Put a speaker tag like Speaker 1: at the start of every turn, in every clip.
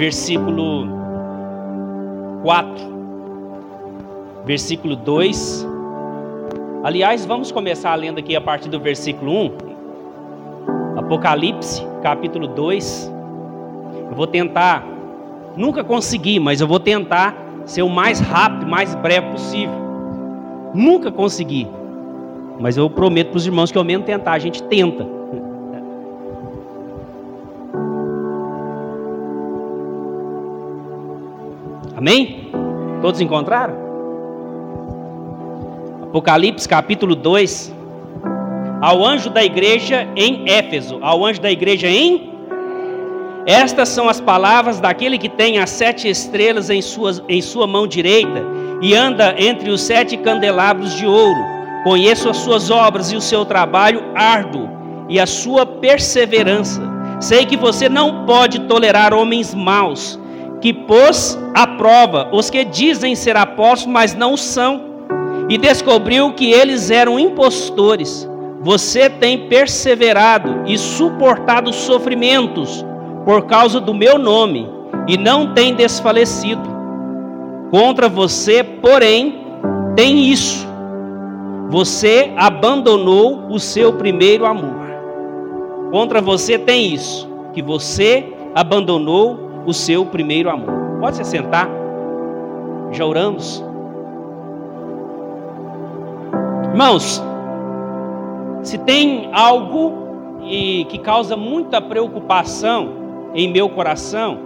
Speaker 1: versículo 4, versículo 2. Aliás, vamos começar lendo aqui a partir do versículo 1. Apocalipse, capítulo 2. Eu vou tentar, nunca consegui, mas eu vou tentar ser o mais rápido, mais breve possível. Nunca consegui, mas eu prometo para os irmãos que ao menos tentar, a gente tenta. Amém? Todos encontraram? Apocalipse capítulo 2. Ao anjo da igreja em Éfeso, ao anjo da igreja em Estas são as palavras daquele que tem as sete estrelas em sua, em sua mão direita e anda entre os sete candelabros de ouro. Conheço as suas obras e o seu trabalho árduo e a sua perseverança. Sei que você não pode tolerar homens maus que pôs à prova os que dizem ser apóstolos, mas não são, e descobriu que eles eram impostores. Você tem perseverado e suportado sofrimentos por causa do meu nome, e não tem desfalecido. Contra você, porém, tem isso: você abandonou o seu primeiro amor. Contra você tem isso, que você abandonou o seu primeiro amor. Pode se sentar. Já oramos. Irmãos, se tem algo que causa muita preocupação em meu coração,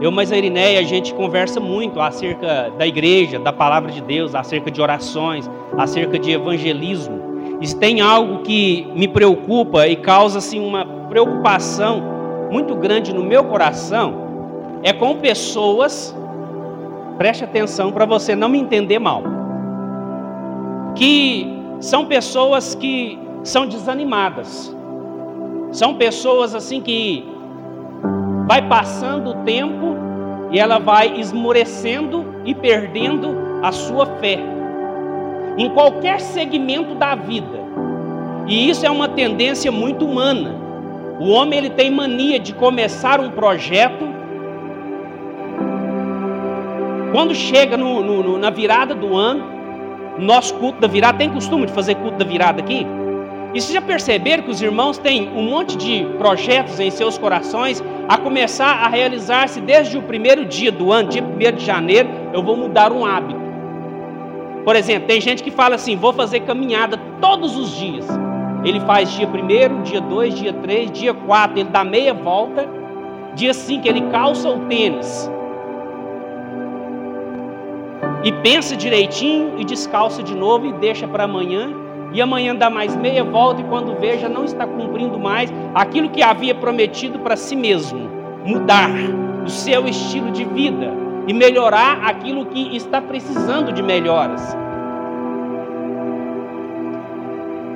Speaker 1: eu mais a Irineia, a gente conversa muito acerca da igreja, da palavra de Deus, acerca de orações, acerca de evangelismo. Se tem algo que me preocupa e causa assim uma preocupação muito grande no meu coração, é com pessoas, preste atenção para você não me entender mal, que são pessoas que são desanimadas, são pessoas assim que vai passando o tempo e ela vai esmorecendo e perdendo a sua fé em qualquer segmento da vida. E isso é uma tendência muito humana. O homem ele tem mania de começar um projeto quando chega no, no, na virada do ano, nosso culto da virada, tem costume de fazer culto da virada aqui? E vocês já perceberam que os irmãos têm um monte de projetos em seus corações a começar a realizar-se desde o primeiro dia do ano, dia 1 de janeiro, eu vou mudar um hábito. Por exemplo, tem gente que fala assim: vou fazer caminhada todos os dias. Ele faz dia 1, dia 2, dia 3, dia 4, ele dá meia volta. Dia 5 ele calça o tênis e pensa direitinho e descalça de novo e deixa para amanhã. E amanhã dá mais meia volta e quando veja não está cumprindo mais aquilo que havia prometido para si mesmo, mudar o seu estilo de vida e melhorar aquilo que está precisando de melhoras.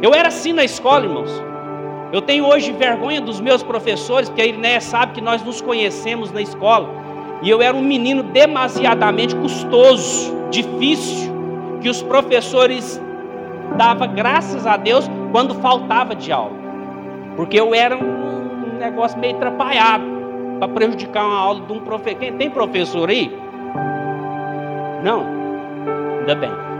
Speaker 1: Eu era assim na escola, irmãos. Eu tenho hoje vergonha dos meus professores, porque a Irineia sabe que nós nos conhecemos na escola. E eu era um menino demasiadamente custoso, difícil, que os professores dava graças a Deus quando faltava de aula. Porque eu era um negócio meio atrapalhado para prejudicar uma aula de um professor. Quem tem professor aí? Não. Ainda bem.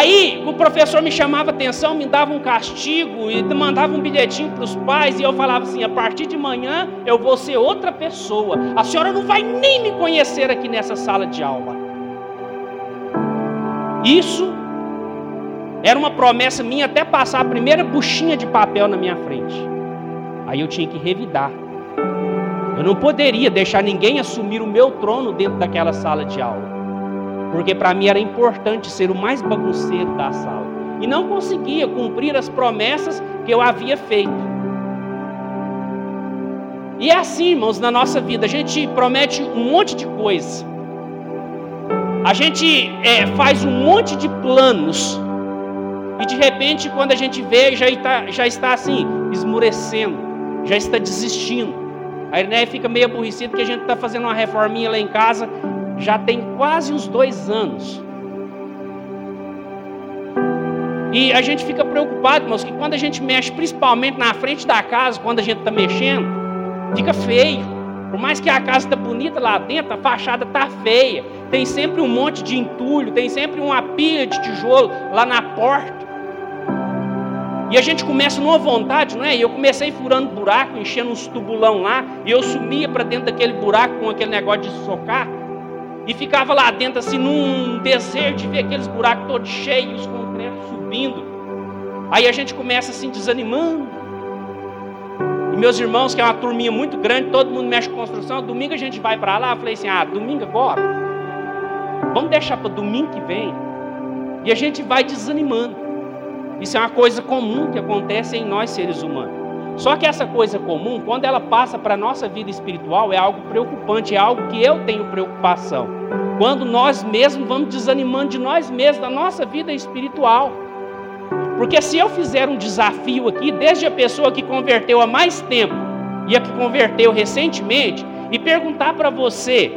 Speaker 1: Aí o professor me chamava atenção, me dava um castigo e mandava um bilhetinho para os pais e eu falava assim: a partir de manhã eu vou ser outra pessoa. A senhora não vai nem me conhecer aqui nessa sala de aula. Isso era uma promessa minha até passar a primeira buchinha de papel na minha frente. Aí eu tinha que revidar. Eu não poderia deixar ninguém assumir o meu trono dentro daquela sala de aula porque para mim era importante ser o mais bagunceiro da sala. E não conseguia cumprir as promessas que eu havia feito. E é assim, irmãos, na nossa vida, a gente promete um monte de coisa, a gente é, faz um monte de planos, e de repente, quando a gente vê, já está, já está assim, esmurecendo, já está desistindo. A Irneia fica meio aborrecida porque a gente está fazendo uma reforminha lá em casa já tem quase uns dois anos. E a gente fica preocupado, irmãos, que quando a gente mexe, principalmente na frente da casa, quando a gente está mexendo, Fica feio. Por mais que a casa está bonita lá dentro, a fachada está feia. Tem sempre um monte de entulho, tem sempre uma pilha de tijolo lá na porta. E a gente começa numa vontade, não é? E eu comecei furando buraco, enchendo uns tubulão lá, e eu sumia para dentro daquele buraco com aquele negócio de socar, e ficava lá dentro assim num desejo de ver aqueles buracos todos cheios, concreto subindo. Aí a gente começa assim desanimando. E meus irmãos, que é uma turminha muito grande, todo mundo mexe com construção, domingo a gente vai para lá, eu falei assim: "Ah, domingo agora. Vamos deixar para domingo que vem". E a gente vai desanimando. Isso é uma coisa comum que acontece em nós seres humanos. Só que essa coisa comum, quando ela passa para a nossa vida espiritual, é algo preocupante, é algo que eu tenho preocupação. Quando nós mesmos vamos desanimando de nós mesmos, da nossa vida espiritual. Porque se eu fizer um desafio aqui, desde a pessoa que converteu há mais tempo e a que converteu recentemente, e perguntar para você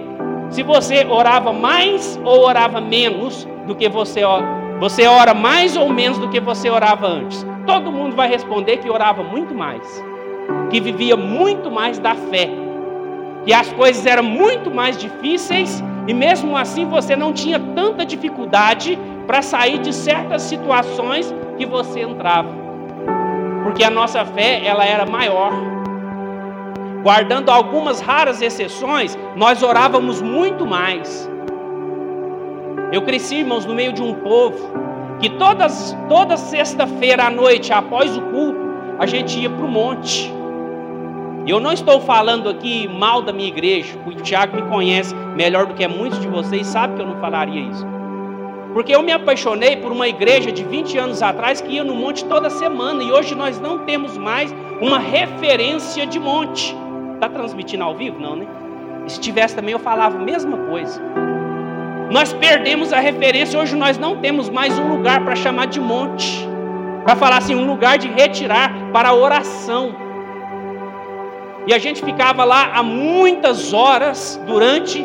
Speaker 1: se você orava mais ou orava menos do que você você ora mais ou menos do que você orava antes? Todo mundo vai responder que orava muito mais, que vivia muito mais da fé, que as coisas eram muito mais difíceis e mesmo assim você não tinha tanta dificuldade para sair de certas situações que você entrava. Porque a nossa fé, ela era maior. Guardando algumas raras exceções, nós orávamos muito mais. Eu cresci, irmãos, no meio de um povo que todas, toda sexta-feira à noite, após o culto, a gente ia para o monte. Eu não estou falando aqui mal da minha igreja, o Tiago me conhece melhor do que muitos de vocês, sabe que eu não falaria isso. Porque eu me apaixonei por uma igreja de 20 anos atrás que ia no monte toda semana e hoje nós não temos mais uma referência de monte. Está transmitindo ao vivo? Não, né? Se tivesse também eu falava a mesma coisa. Nós perdemos a referência, hoje nós não temos mais um lugar para chamar de monte, para falar assim, um lugar de retirar para oração. E a gente ficava lá há muitas horas durante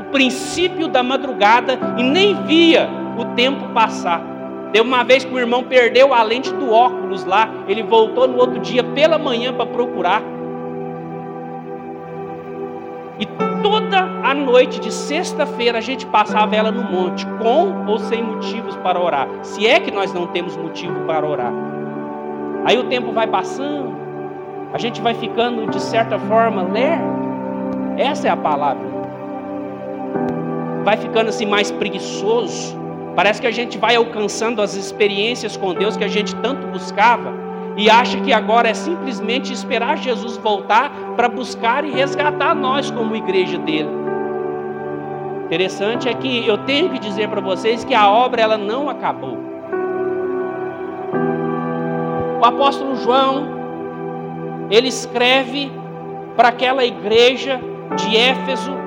Speaker 1: o princípio da madrugada e nem via o tempo passar. Deu uma vez que o irmão perdeu a lente do óculos lá, ele voltou no outro dia pela manhã para procurar. E toda a noite de sexta-feira a gente passava ela no monte, com ou sem motivos para orar. Se é que nós não temos motivo para orar. Aí o tempo vai passando, a gente vai ficando de certa forma lerdo. Essa é a palavra. Vai ficando assim mais preguiçoso. Parece que a gente vai alcançando as experiências com Deus que a gente tanto buscava e acha que agora é simplesmente esperar Jesus voltar para buscar e resgatar nós como igreja dele. Interessante é que eu tenho que dizer para vocês que a obra ela não acabou. O apóstolo João ele escreve para aquela igreja de Éfeso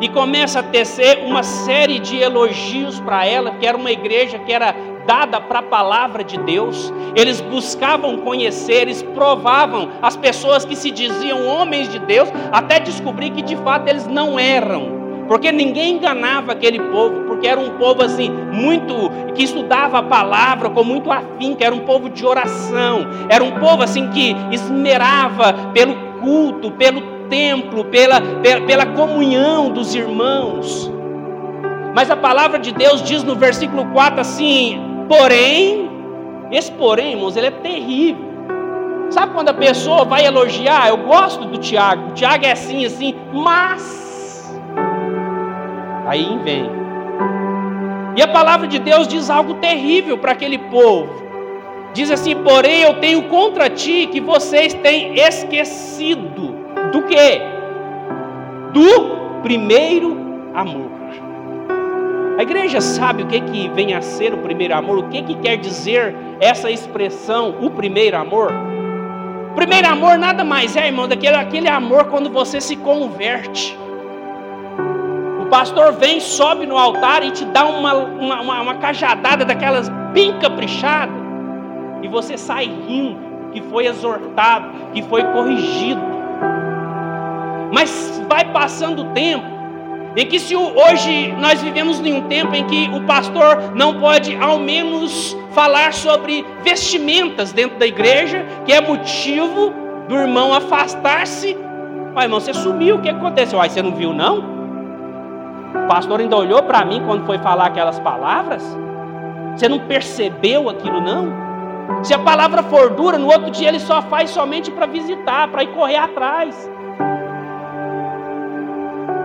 Speaker 1: e começa a tecer uma série de elogios para ela, que era uma igreja que era dada para a palavra de Deus, eles buscavam conhecer, eles provavam as pessoas que se diziam homens de Deus, até descobrir que de fato eles não eram. Porque ninguém enganava aquele povo, porque era um povo assim, muito, que estudava a palavra com muito afinco, era um povo de oração, era um povo assim que esmerava pelo culto, pelo templo, pela, pela, pela comunhão dos irmãos. Mas a palavra de Deus diz no versículo 4 assim: Porém, esse porém, irmãos, ele é terrível. Sabe quando a pessoa vai elogiar? Eu gosto do Tiago. O Tiago é assim, assim, mas. Aí vem. E a palavra de Deus diz algo terrível para aquele povo. Diz assim: Porém, eu tenho contra ti que vocês têm esquecido do que? Do primeiro amor. A igreja sabe o que, que vem a ser o primeiro amor, o que, que quer dizer essa expressão, o primeiro amor. Primeiro amor nada mais é, irmão, daquele aquele amor quando você se converte. O pastor vem, sobe no altar e te dá uma, uma, uma, uma cajadada daquelas bem caprichadas, e você sai rindo, que foi exortado, que foi corrigido. Mas vai passando o tempo, em que se hoje nós vivemos em um tempo em que o pastor não pode ao menos falar sobre vestimentas dentro da igreja, que é motivo do irmão afastar-se Uai, irmão, você sumiu, o que aconteceu? Uai, você não viu, não? O pastor ainda olhou para mim quando foi falar aquelas palavras? Você não percebeu aquilo, não? Se a palavra for dura, no outro dia ele só faz somente para visitar, para ir correr atrás.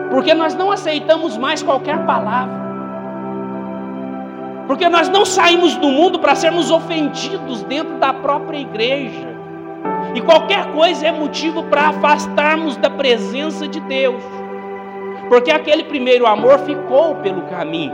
Speaker 1: Porque nós não aceitamos mais qualquer palavra. Porque nós não saímos do mundo para sermos ofendidos dentro da própria igreja. E qualquer coisa é motivo para afastarmos da presença de Deus. Porque aquele primeiro amor ficou pelo caminho.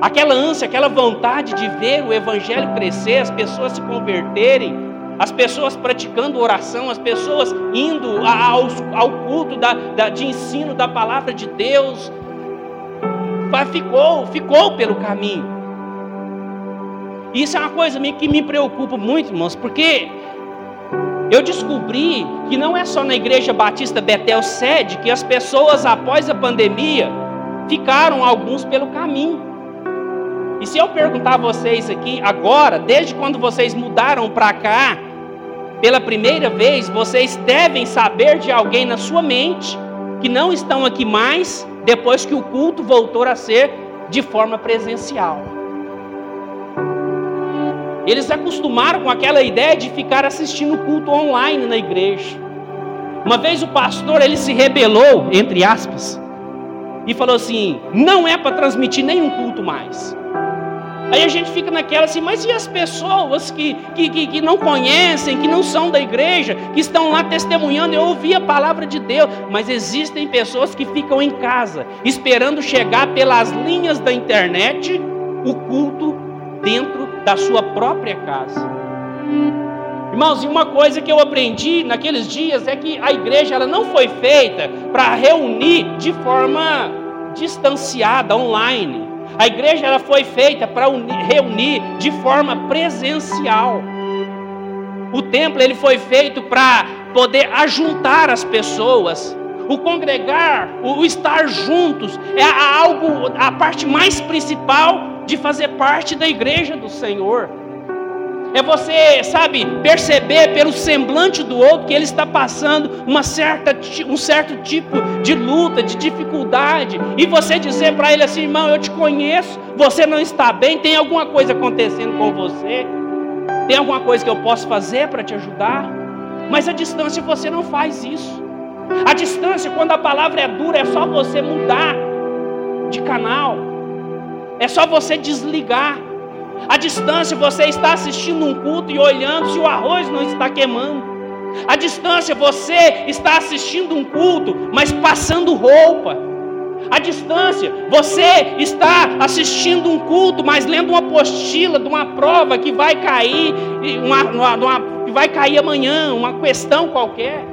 Speaker 1: Aquela ânsia, aquela vontade de ver o evangelho crescer, as pessoas se converterem, as pessoas praticando oração, as pessoas indo ao, ao culto da, da, de ensino da palavra de Deus, ficou, ficou pelo caminho. Isso é uma coisa que me preocupa muito, irmãos, porque eu descobri que não é só na Igreja Batista Betel Sede que as pessoas após a pandemia ficaram alguns pelo caminho. E se eu perguntar a vocês aqui agora, desde quando vocês mudaram para cá, pela primeira vez, vocês devem saber de alguém na sua mente que não estão aqui mais depois que o culto voltou a ser de forma presencial. Eles acostumaram com aquela ideia de ficar assistindo culto online na igreja. Uma vez o pastor ele se rebelou, entre aspas, e falou assim: não é para transmitir nenhum culto mais. Aí a gente fica naquela assim, mas e as pessoas que, que, que, que, não conhecem, que não são da igreja, que estão lá testemunhando? Eu ouvi a palavra de Deus, mas existem pessoas que ficam em casa, esperando chegar pelas linhas da internet o culto dentro da sua própria casa. Irmãos, e uma coisa que eu aprendi naqueles dias é que a igreja ela não foi feita para reunir de forma distanciada, online. A igreja ela foi feita para reunir de forma presencial. O templo ele foi feito para poder ajuntar as pessoas. O congregar, o estar juntos é algo a parte mais principal de fazer parte da igreja do Senhor. É você, sabe, perceber pelo semblante do outro que ele está passando uma certa, um certo tipo de luta, de dificuldade, e você dizer para ele assim, irmão, eu te conheço, você não está bem, tem alguma coisa acontecendo com você? Tem alguma coisa que eu posso fazer para te ajudar? Mas a distância você não faz isso. A distância, quando a palavra é dura, é só você mudar de canal. É só você desligar. A distância você está assistindo um culto e olhando se o arroz não está queimando. A distância você está assistindo um culto, mas passando roupa. A distância você está assistindo um culto, mas lendo uma apostila de uma prova que vai cair, uma, uma, uma, que vai cair amanhã, uma questão qualquer.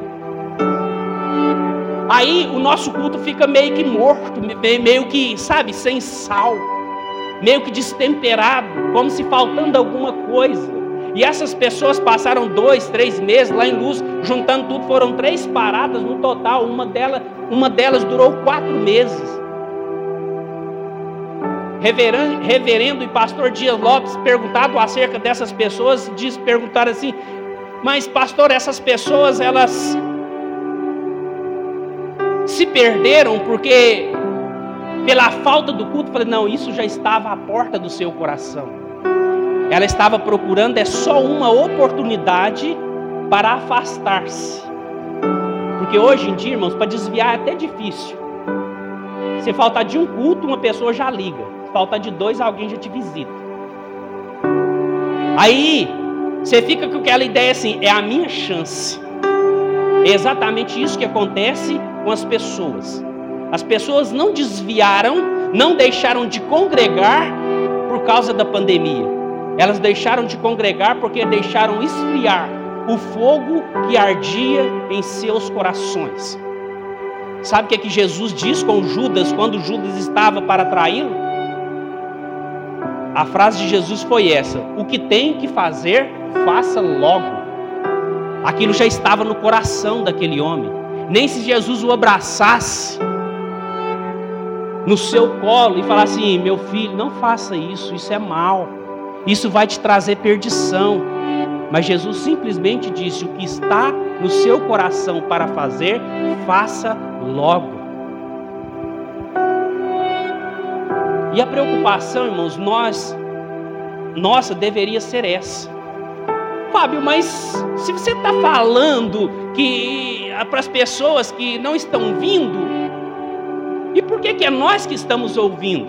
Speaker 1: Aí o nosso culto fica meio que morto, meio que, sabe, sem sal meio que destemperado, como se faltando alguma coisa. E essas pessoas passaram dois, três meses lá em Luz, juntando tudo, foram três paradas no total. Uma delas, uma delas durou quatro meses. Reverendo, reverendo e pastor Dias Lopes, perguntado acerca dessas pessoas, diz, perguntaram assim: Mas, pastor, essas pessoas, elas se perderam porque pela falta do culto, falei: não, isso já estava à porta do seu coração. Ela estava procurando é só uma oportunidade para afastar-se. Porque hoje em dia, irmãos, para desviar é até difícil. Se faltar de um culto, uma pessoa já liga. Se faltar de dois, alguém já te visita. Aí, você fica com aquela ideia assim: é a minha chance. É exatamente isso que acontece com as pessoas. As pessoas não desviaram, não deixaram de congregar por causa da pandemia. Elas deixaram de congregar porque deixaram esfriar o fogo que ardia em seus corações. Sabe o que, é que Jesus diz com Judas quando Judas estava para traí-lo? A frase de Jesus foi essa: O que tem que fazer, faça logo. Aquilo já estava no coração daquele homem. Nem se Jesus o abraçasse, no seu colo e falar assim: meu filho, não faça isso, isso é mal, isso vai te trazer perdição. Mas Jesus simplesmente disse: o que está no seu coração para fazer, faça logo. E a preocupação, irmãos, nós, nossa, deveria ser essa. Fábio, mas se você está falando que ah, para as pessoas que não estão vindo, e por que, que é nós que estamos ouvindo?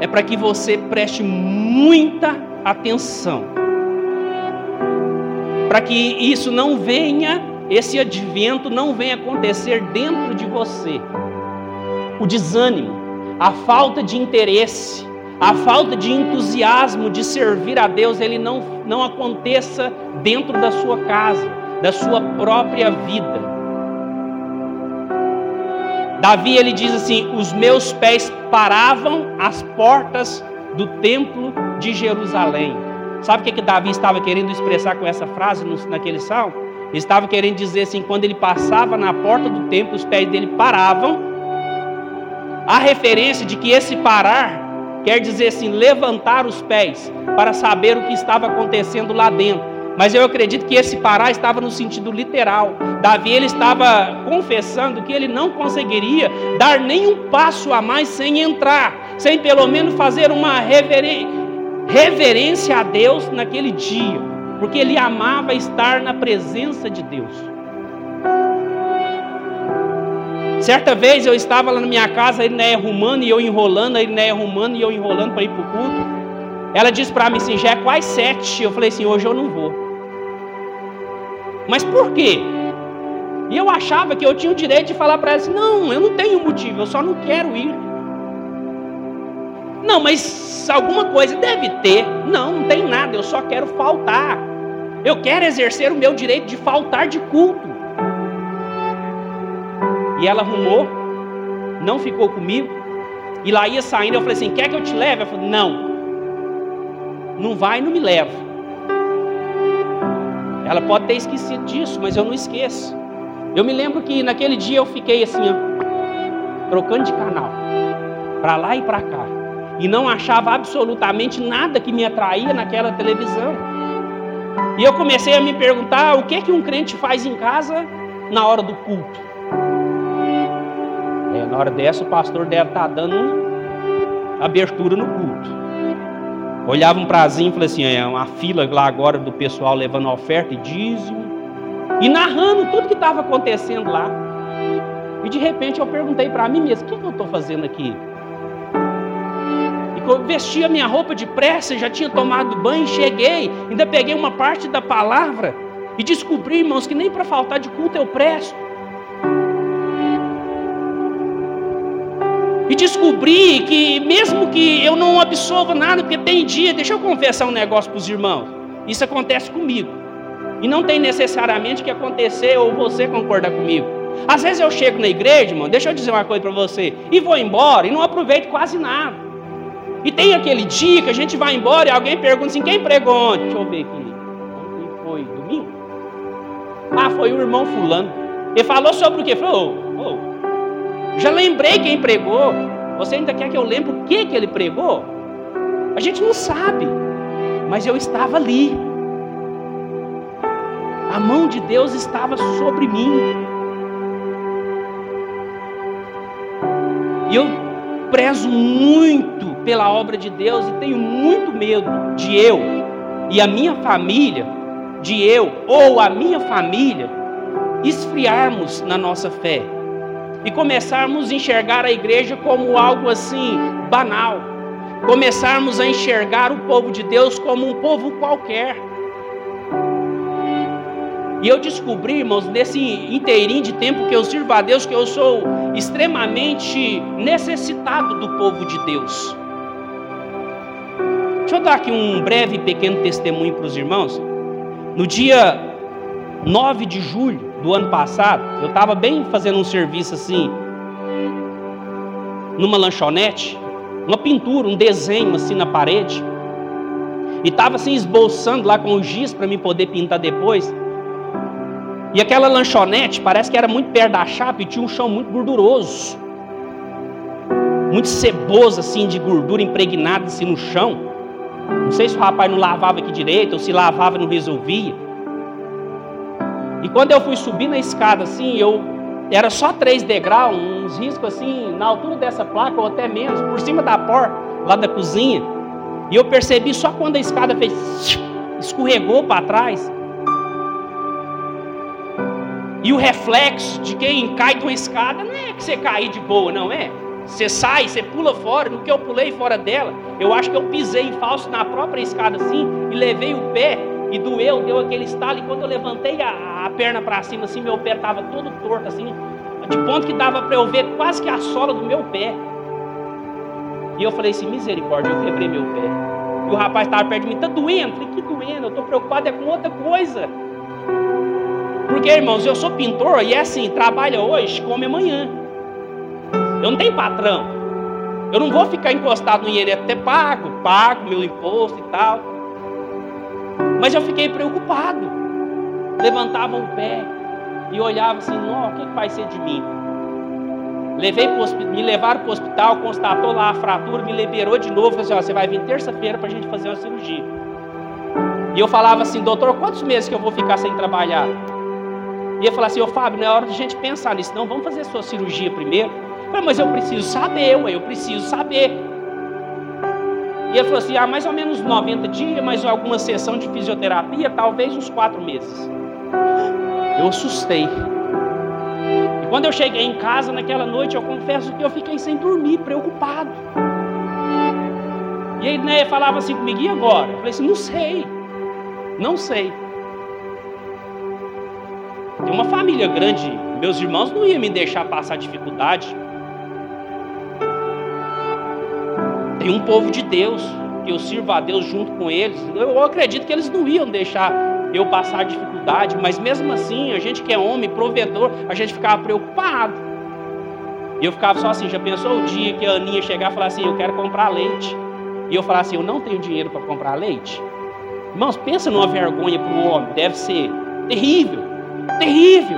Speaker 1: É para que você preste muita atenção, para que isso não venha, esse advento não venha acontecer dentro de você o desânimo, a falta de interesse, a falta de entusiasmo de servir a Deus, ele não, não aconteça dentro da sua casa, da sua própria vida. Davi ele diz assim: Os meus pés paravam às portas do templo de Jerusalém. Sabe o que, que Davi estava querendo expressar com essa frase naquele salmo? Ele estava querendo dizer assim: quando ele passava na porta do templo, os pés dele paravam Há referência de que esse parar quer dizer assim, levantar os pés para saber o que estava acontecendo lá dentro. Mas eu acredito que esse parar estava no sentido literal. Davi ele estava confessando que ele não conseguiria dar nenhum passo a mais sem entrar, sem pelo menos fazer uma reverência a Deus naquele dia, porque ele amava estar na presença de Deus. Certa vez eu estava lá na minha casa, a Irineia arrumando e eu enrolando, a Irineia arrumando e eu enrolando para ir para o culto. Ela disse para mim assim, já é quase sete. Eu falei assim, hoje eu não vou. Mas por quê? E eu achava que eu tinha o direito de falar para ela assim, não, eu não tenho motivo, eu só não quero ir. Não, mas alguma coisa deve ter. Não, não tem nada, eu só quero faltar. Eu quero exercer o meu direito de faltar de culto. E ela arrumou, não ficou comigo. E lá ia saindo, eu falei assim: quer que eu te leve? Ela falou: não, não vai, não me leva. Ela pode ter esquecido disso, mas eu não esqueço. Eu me lembro que naquele dia eu fiquei assim, ó, trocando de canal, para lá e para cá, e não achava absolutamente nada que me atraía naquela televisão. E eu comecei a me perguntar o que que um crente faz em casa na hora do culto. É, na hora dessa, o pastor deve estar tá dando abertura no culto. Olhava um prazinho e falei assim: é uma fila lá agora do pessoal levando oferta e dízimo, e narrando tudo que estava acontecendo lá. E de repente eu perguntei para mim mesmo: o que, que eu estou fazendo aqui? E vesti a minha roupa de pressa, já tinha tomado banho, cheguei, ainda peguei uma parte da palavra e descobri, irmãos, que nem para faltar de culto eu presto. Descobri que, mesmo que eu não absorva nada, porque tem dia, deixa eu confessar um negócio para os irmãos. Isso acontece comigo. E não tem necessariamente que acontecer ou você concordar comigo. Às vezes eu chego na igreja, irmão, deixa eu dizer uma coisa para você, e vou embora e não aproveito quase nada. E tem aquele dia que a gente vai embora e alguém pergunta assim: quem pregou ontem? Deixa eu ver aqui. Ontem foi domingo? Ah, foi o irmão Fulano. Ele falou sobre o quê? Falou, oh, oh, já lembrei quem pregou. Você ainda quer que eu lembre o que, que ele pregou? A gente não sabe, mas eu estava ali. A mão de Deus estava sobre mim. E eu prezo muito pela obra de Deus e tenho muito medo de eu e a minha família, de eu ou a minha família, esfriarmos na nossa fé e começarmos a enxergar a igreja como algo assim banal, começarmos a enxergar o povo de Deus como um povo qualquer. E eu descobri, irmãos, nesse inteirinho de tempo que eu sirvo a Deus, que eu sou extremamente necessitado do povo de Deus. Deixa eu dar aqui um breve pequeno testemunho para os irmãos. No dia 9 de julho do ano passado, eu estava bem fazendo um serviço assim, numa lanchonete, uma pintura, um desenho assim na parede, e estava assim esboçando lá com o giz para mim poder pintar depois. E aquela lanchonete parece que era muito perto da chapa e tinha um chão muito gorduroso. Muito ceboso assim de gordura impregnada assim no chão. Não sei se o rapaz não lavava aqui direito ou se lavava e não resolvia. E quando eu fui subir na escada, assim, eu era só três degraus, uns riscos assim, na altura dessa placa, ou até menos, por cima da porta, lá da cozinha. E eu percebi só quando a escada fez, escorregou para trás. E o reflexo de quem cai de uma escada não é que você cair de boa, não é? Você sai, você pula fora. No que eu pulei fora dela, eu acho que eu pisei em falso na própria escada assim e levei o pé e doeu, deu aquele estalo. E quando eu levantei a, a perna para cima, assim, meu pé estava todo torto, assim, de ponto que dava para eu ver quase que a sola do meu pé. E eu falei assim: misericórdia, eu quebrei meu pé. E o rapaz estava perto de mim, está doendo? Falei: que doendo? Eu estou preocupado é com outra coisa. Porque, irmãos, eu sou pintor e é assim: trabalha hoje, come amanhã. Eu não tenho patrão. Eu não vou ficar encostado no INSS até pago, pago meu imposto e tal. Mas eu fiquei preocupado. Levantava o pé e olhava assim: o que vai ser de mim? Levei me levaram para o hospital, constatou lá a fratura, me liberou de novo. Falei assim: ó, Você vai vir terça-feira para a gente fazer uma cirurgia. E eu falava assim: Doutor, quantos meses que eu vou ficar sem trabalhar? E ele falou assim: Ô Fábio, não é hora de a gente pensar nisso, não. Vamos fazer a sua cirurgia primeiro. Mas eu preciso saber, eu preciso saber. E ele falou assim: ah, mais ou menos 90 dias, mais alguma sessão de fisioterapia, talvez uns quatro meses. Eu assustei. E quando eu cheguei em casa naquela noite, eu confesso que eu fiquei sem dormir, preocupado. E aí né, falava assim comigo, e agora? Eu falei assim, não sei. Não sei. Tem uma família grande, meus irmãos não iam me deixar passar dificuldade. Tem um povo de Deus, que eu sirvo a Deus junto com eles. Eu acredito que eles não iam deixar eu passar dificuldade, mas mesmo assim, a gente que é homem, provedor, a gente ficava preocupado. E eu ficava só assim, já pensou o dia que a Aninha chegar e falar assim, eu quero comprar leite. E eu falar assim, eu não tenho dinheiro para comprar leite. Irmãos, pensa numa vergonha para o homem, deve ser terrível, terrível.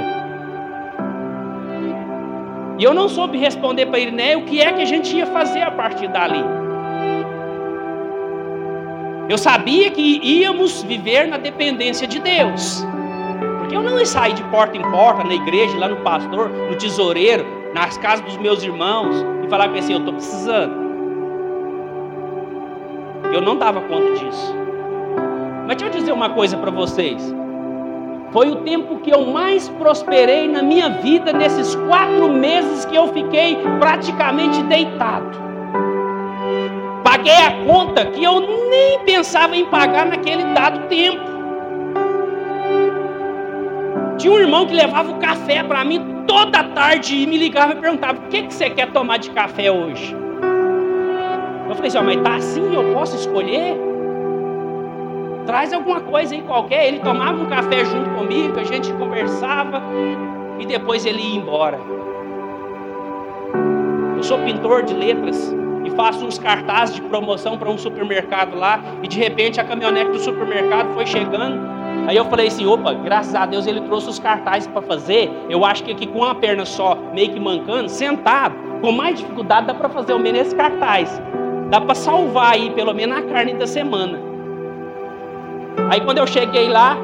Speaker 1: E eu não soube responder para ele, né, o que é que a gente ia fazer a partir dali. Eu sabia que íamos viver na dependência de Deus. Porque eu não ia sair de porta em porta, na igreja, lá no pastor, no tesoureiro, nas casas dos meus irmãos, e falar com assim, eu estou precisando. Eu não dava conta disso. Mas deixa eu dizer uma coisa para vocês. Foi o tempo que eu mais prosperei na minha vida nesses quatro meses que eu fiquei praticamente deitado. Paguei a conta que eu nem pensava em pagar naquele dado tempo. Tinha um irmão que levava o café para mim toda tarde e me ligava e perguntava: O que, que você quer tomar de café hoje? Eu falei assim: Mas tá assim, eu posso escolher? Traz alguma coisa aí qualquer. Ele tomava um café junto comigo, a gente conversava e depois ele ia embora. Eu sou pintor de letras e faço uns cartazes de promoção para um supermercado lá, e de repente a caminhonete do supermercado foi chegando. Aí eu falei assim: opa, graças a Deus ele trouxe os cartazes para fazer. Eu acho que aqui com uma perna só, meio que mancando, sentado, com mais dificuldade, dá para fazer o menos esse cartaz. Dá para salvar aí pelo menos a carne da semana. Aí quando eu cheguei lá,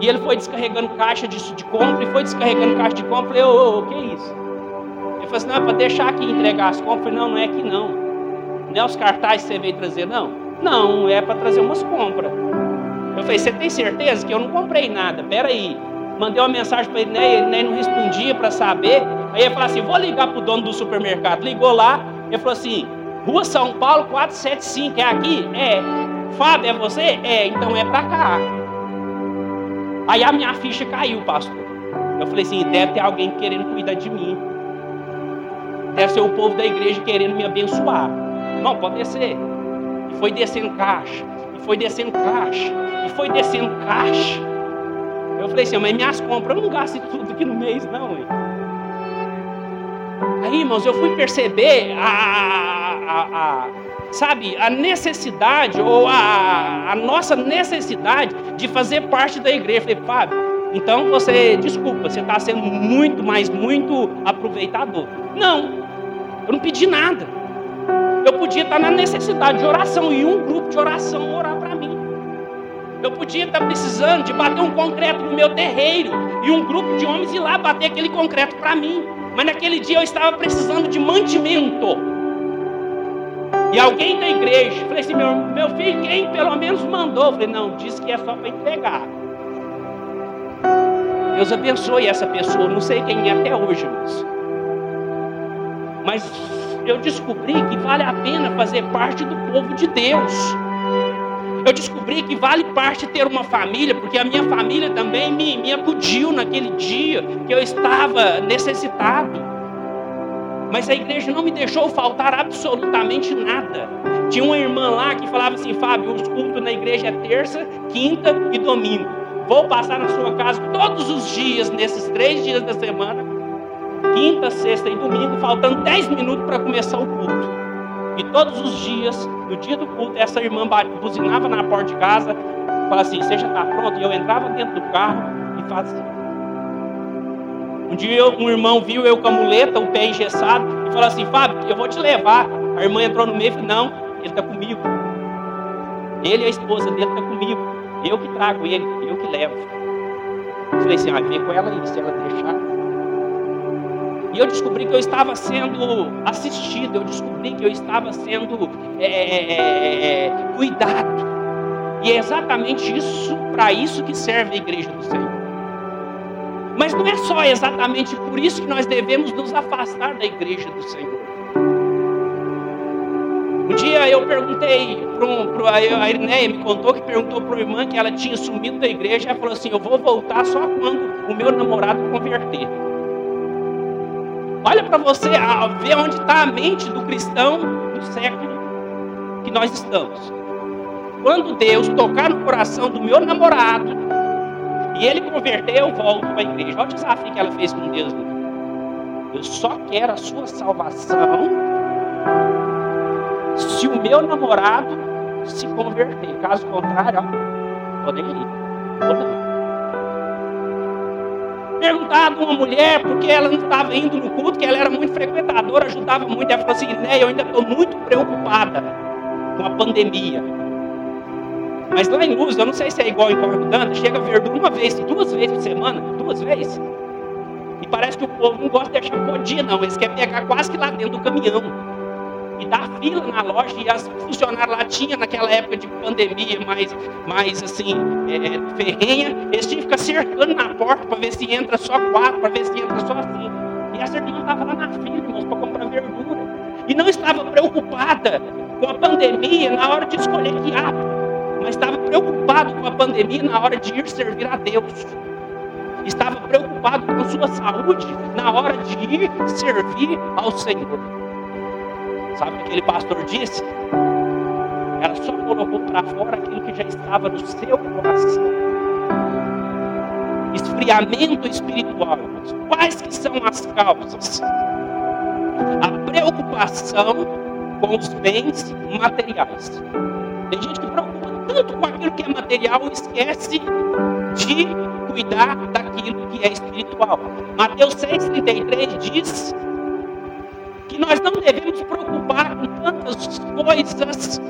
Speaker 1: e ele foi descarregando caixa de, de compra, e foi descarregando caixa de compra, eu falei: ô, ô, o que é isso? Ele falou assim: não, é para deixar aqui entregar as compras. Eu falei: não, não é aqui não. Não é os cartazes que você veio trazer, não? Não, é para trazer umas compras. Eu falei, você tem certeza que eu não comprei nada? Pera aí. Mandei uma mensagem para ele, né? ele nem não respondia para saber. Aí ele falou assim: vou ligar para o dono do supermercado. Ligou lá, ele falou assim: Rua São Paulo 475, é aqui? É. Fábio, é você? É, então é para cá. Aí a minha ficha caiu, pastor. Eu falei assim: deve ter alguém querendo cuidar de mim. Deve ser o povo da igreja querendo me abençoar. Não, pode descer. E foi descendo caixa, e foi descendo caixa, e foi descendo caixa. Eu falei assim, mas minhas compras eu não gasto tudo aqui no mês, não. Hein? Aí, irmãos, eu fui perceber a, a, a, sabe, a necessidade, ou a, a nossa necessidade de fazer parte da igreja. Eu falei, Fábio, então você, desculpa, você está sendo muito, mas muito aproveitador. Não, eu não pedi nada eu podia estar na necessidade de oração e um grupo de oração orar para mim. Eu podia estar precisando de bater um concreto no meu terreiro e um grupo de homens ir lá bater aquele concreto para mim. Mas naquele dia eu estava precisando de mantimento. E alguém da igreja, falei assim, meu, meu filho, quem pelo menos mandou? Eu falei, não, disse que é só para entregar. Deus abençoe essa pessoa, não sei quem é até hoje, mas, mas eu descobri que vale a pena fazer parte do povo de Deus. Eu descobri que vale parte ter uma família, porque a minha família também me, me acudiu naquele dia que eu estava necessitado. Mas a igreja não me deixou faltar absolutamente nada. Tinha uma irmã lá que falava assim: Fábio, os cultos na igreja é terça, quinta e domingo. Vou passar na sua casa todos os dias, nesses três dias da semana, quinta, sexta e domingo, faltando dez minutos para começar o culto. E todos os dias, no dia do culto, essa irmã buzinava na porta de casa, falava assim: Você já está pronto? E eu entrava dentro do carro e fazia. Um dia um irmão viu eu com a muleta, o pé engessado, e falou assim: Fábio, eu vou te levar. A irmã entrou no meio e falou: Não, ele está comigo. Ele e a esposa dele estão comigo. Eu que trago ele, eu que levo. Eu falei assim: ah, vem com ela aí, se ela deixar. E eu descobri que eu estava sendo assistido, eu descobri que eu estava sendo é, é, é, é cuidado. E é exatamente isso, para isso que serve a igreja do Senhor. Mas não é só exatamente por isso que nós devemos nos afastar da igreja do Senhor. Um dia eu perguntei para a Irneia me contou que perguntou para a irmã que ela tinha sumido da igreja. Ela falou assim: Eu vou voltar só quando o meu namorado converter. Olha para você ver onde está a mente do cristão no século que nós estamos. Quando Deus tocar no coração do meu namorado, e ele converter, eu volto para a igreja. Olha o desafio que ela fez com Deus. Eu só quero a sua salvação se o meu namorado se converter. Caso contrário, ó, podem ir. Perguntado uma mulher porque ela não estava indo no culto, que ela era muito frequentadora, ajudava muito. Ela falou assim: né, eu ainda estou muito preocupada com a pandemia. Mas lá em Luz, eu não sei se é igual em Corridanda, chega verdura uma vez, duas vezes por semana, duas vezes. E parece que o povo não gosta de achar por dia, não. Eles querem pegar quase que lá dentro do caminhão. E dar fila na loja, e as funcionários lá tinham naquela época de pandemia mais, mais assim, é, ferrenha, eles tinham que ficar cercando na porta para ver se entra só quatro, para ver se entra só assim. E essa irmã estava lá na fila, irmãos, para comprar verdura. E não estava preocupada com a pandemia na hora de escolher que ato mas estava preocupado com a pandemia na hora de ir servir a Deus. Estava preocupado com sua saúde na hora de ir servir ao Senhor. Sabe o que aquele pastor disse? Ela só colocou para fora aquilo que já estava no seu coração. Esfriamento espiritual. Quais que são as causas? A preocupação com os bens materiais. Tem gente que preocupa tanto com aquilo que é material, esquece de cuidar daquilo que é espiritual. Mateus 6,33 diz que nós não devemos preocupar com tantas coisas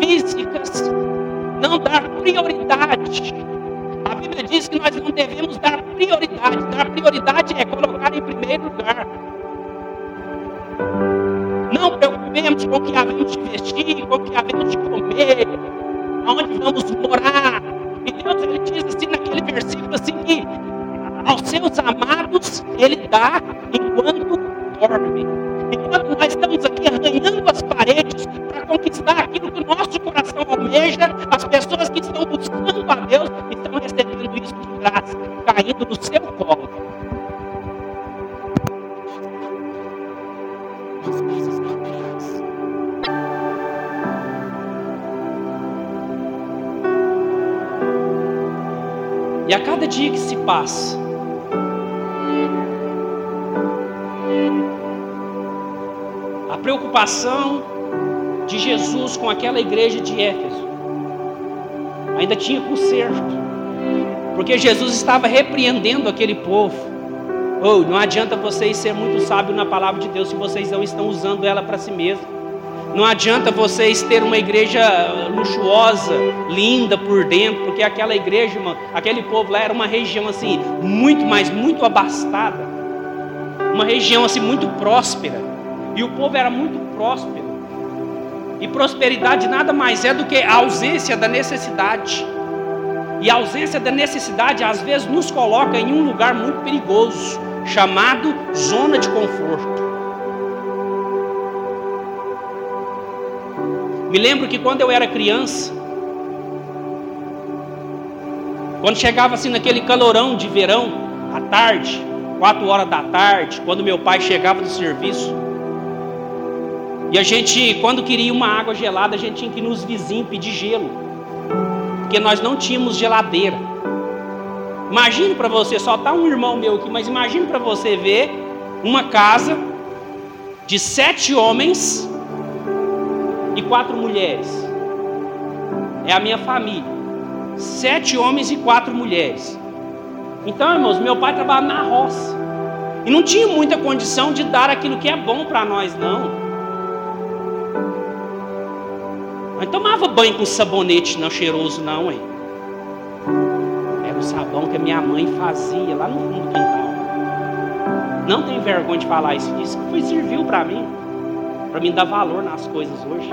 Speaker 1: físicas, não dar prioridade. A Bíblia diz que nós não devemos dar prioridade. Dar prioridade é colocar em primeiro lugar. Não preocupemos com o que havemos de vestir, com o que havemos de comer, aonde vamos morar. E Deus ele diz assim naquele versículo assim que aos seus amados ele dá enquanto dorme. Enquanto nós estamos aqui arranhando as paredes para conquistar aquilo que o nosso coração almeja, as pessoas que estão buscando a Deus estão recebendo isso de graça, caindo no seu colo. E a cada dia que se passa, a preocupação de Jesus com aquela igreja de Éfeso ainda tinha conserto, porque Jesus estava repreendendo aquele povo. Oh, não adianta vocês ser muito sábios na palavra de Deus se vocês não estão usando ela para si mesmos. Não adianta vocês ter uma igreja luxuosa, linda por dentro, porque aquela igreja, aquele povo lá era uma região assim, muito mais, muito abastada. Uma região assim muito próspera. E o povo era muito próspero. E prosperidade nada mais é do que a ausência da necessidade. E a ausência da necessidade às vezes nos coloca em um lugar muito perigoso, chamado zona de conforto. Me lembro que quando eu era criança, quando chegava assim naquele calorão de verão, à tarde, quatro horas da tarde, quando meu pai chegava do serviço, e a gente, quando queria uma água gelada, a gente tinha que ir nos vizinhos pedir gelo, porque nós não tínhamos geladeira. Imagine para você, só tá um irmão meu aqui, mas imagine para você ver uma casa de sete homens e quatro mulheres. É a minha família. Sete homens e quatro mulheres. Então, irmãos, meu pai trabalhava na roça. E não tinha muita condição de dar aquilo que é bom para nós, não. Não tomava banho com sabonete não cheiroso, não, hein? Era o sabão que a minha mãe fazia lá no fundo do quintal. Não tem vergonha de falar isso. Isso foi serviu para mim para mim dar valor nas coisas hoje.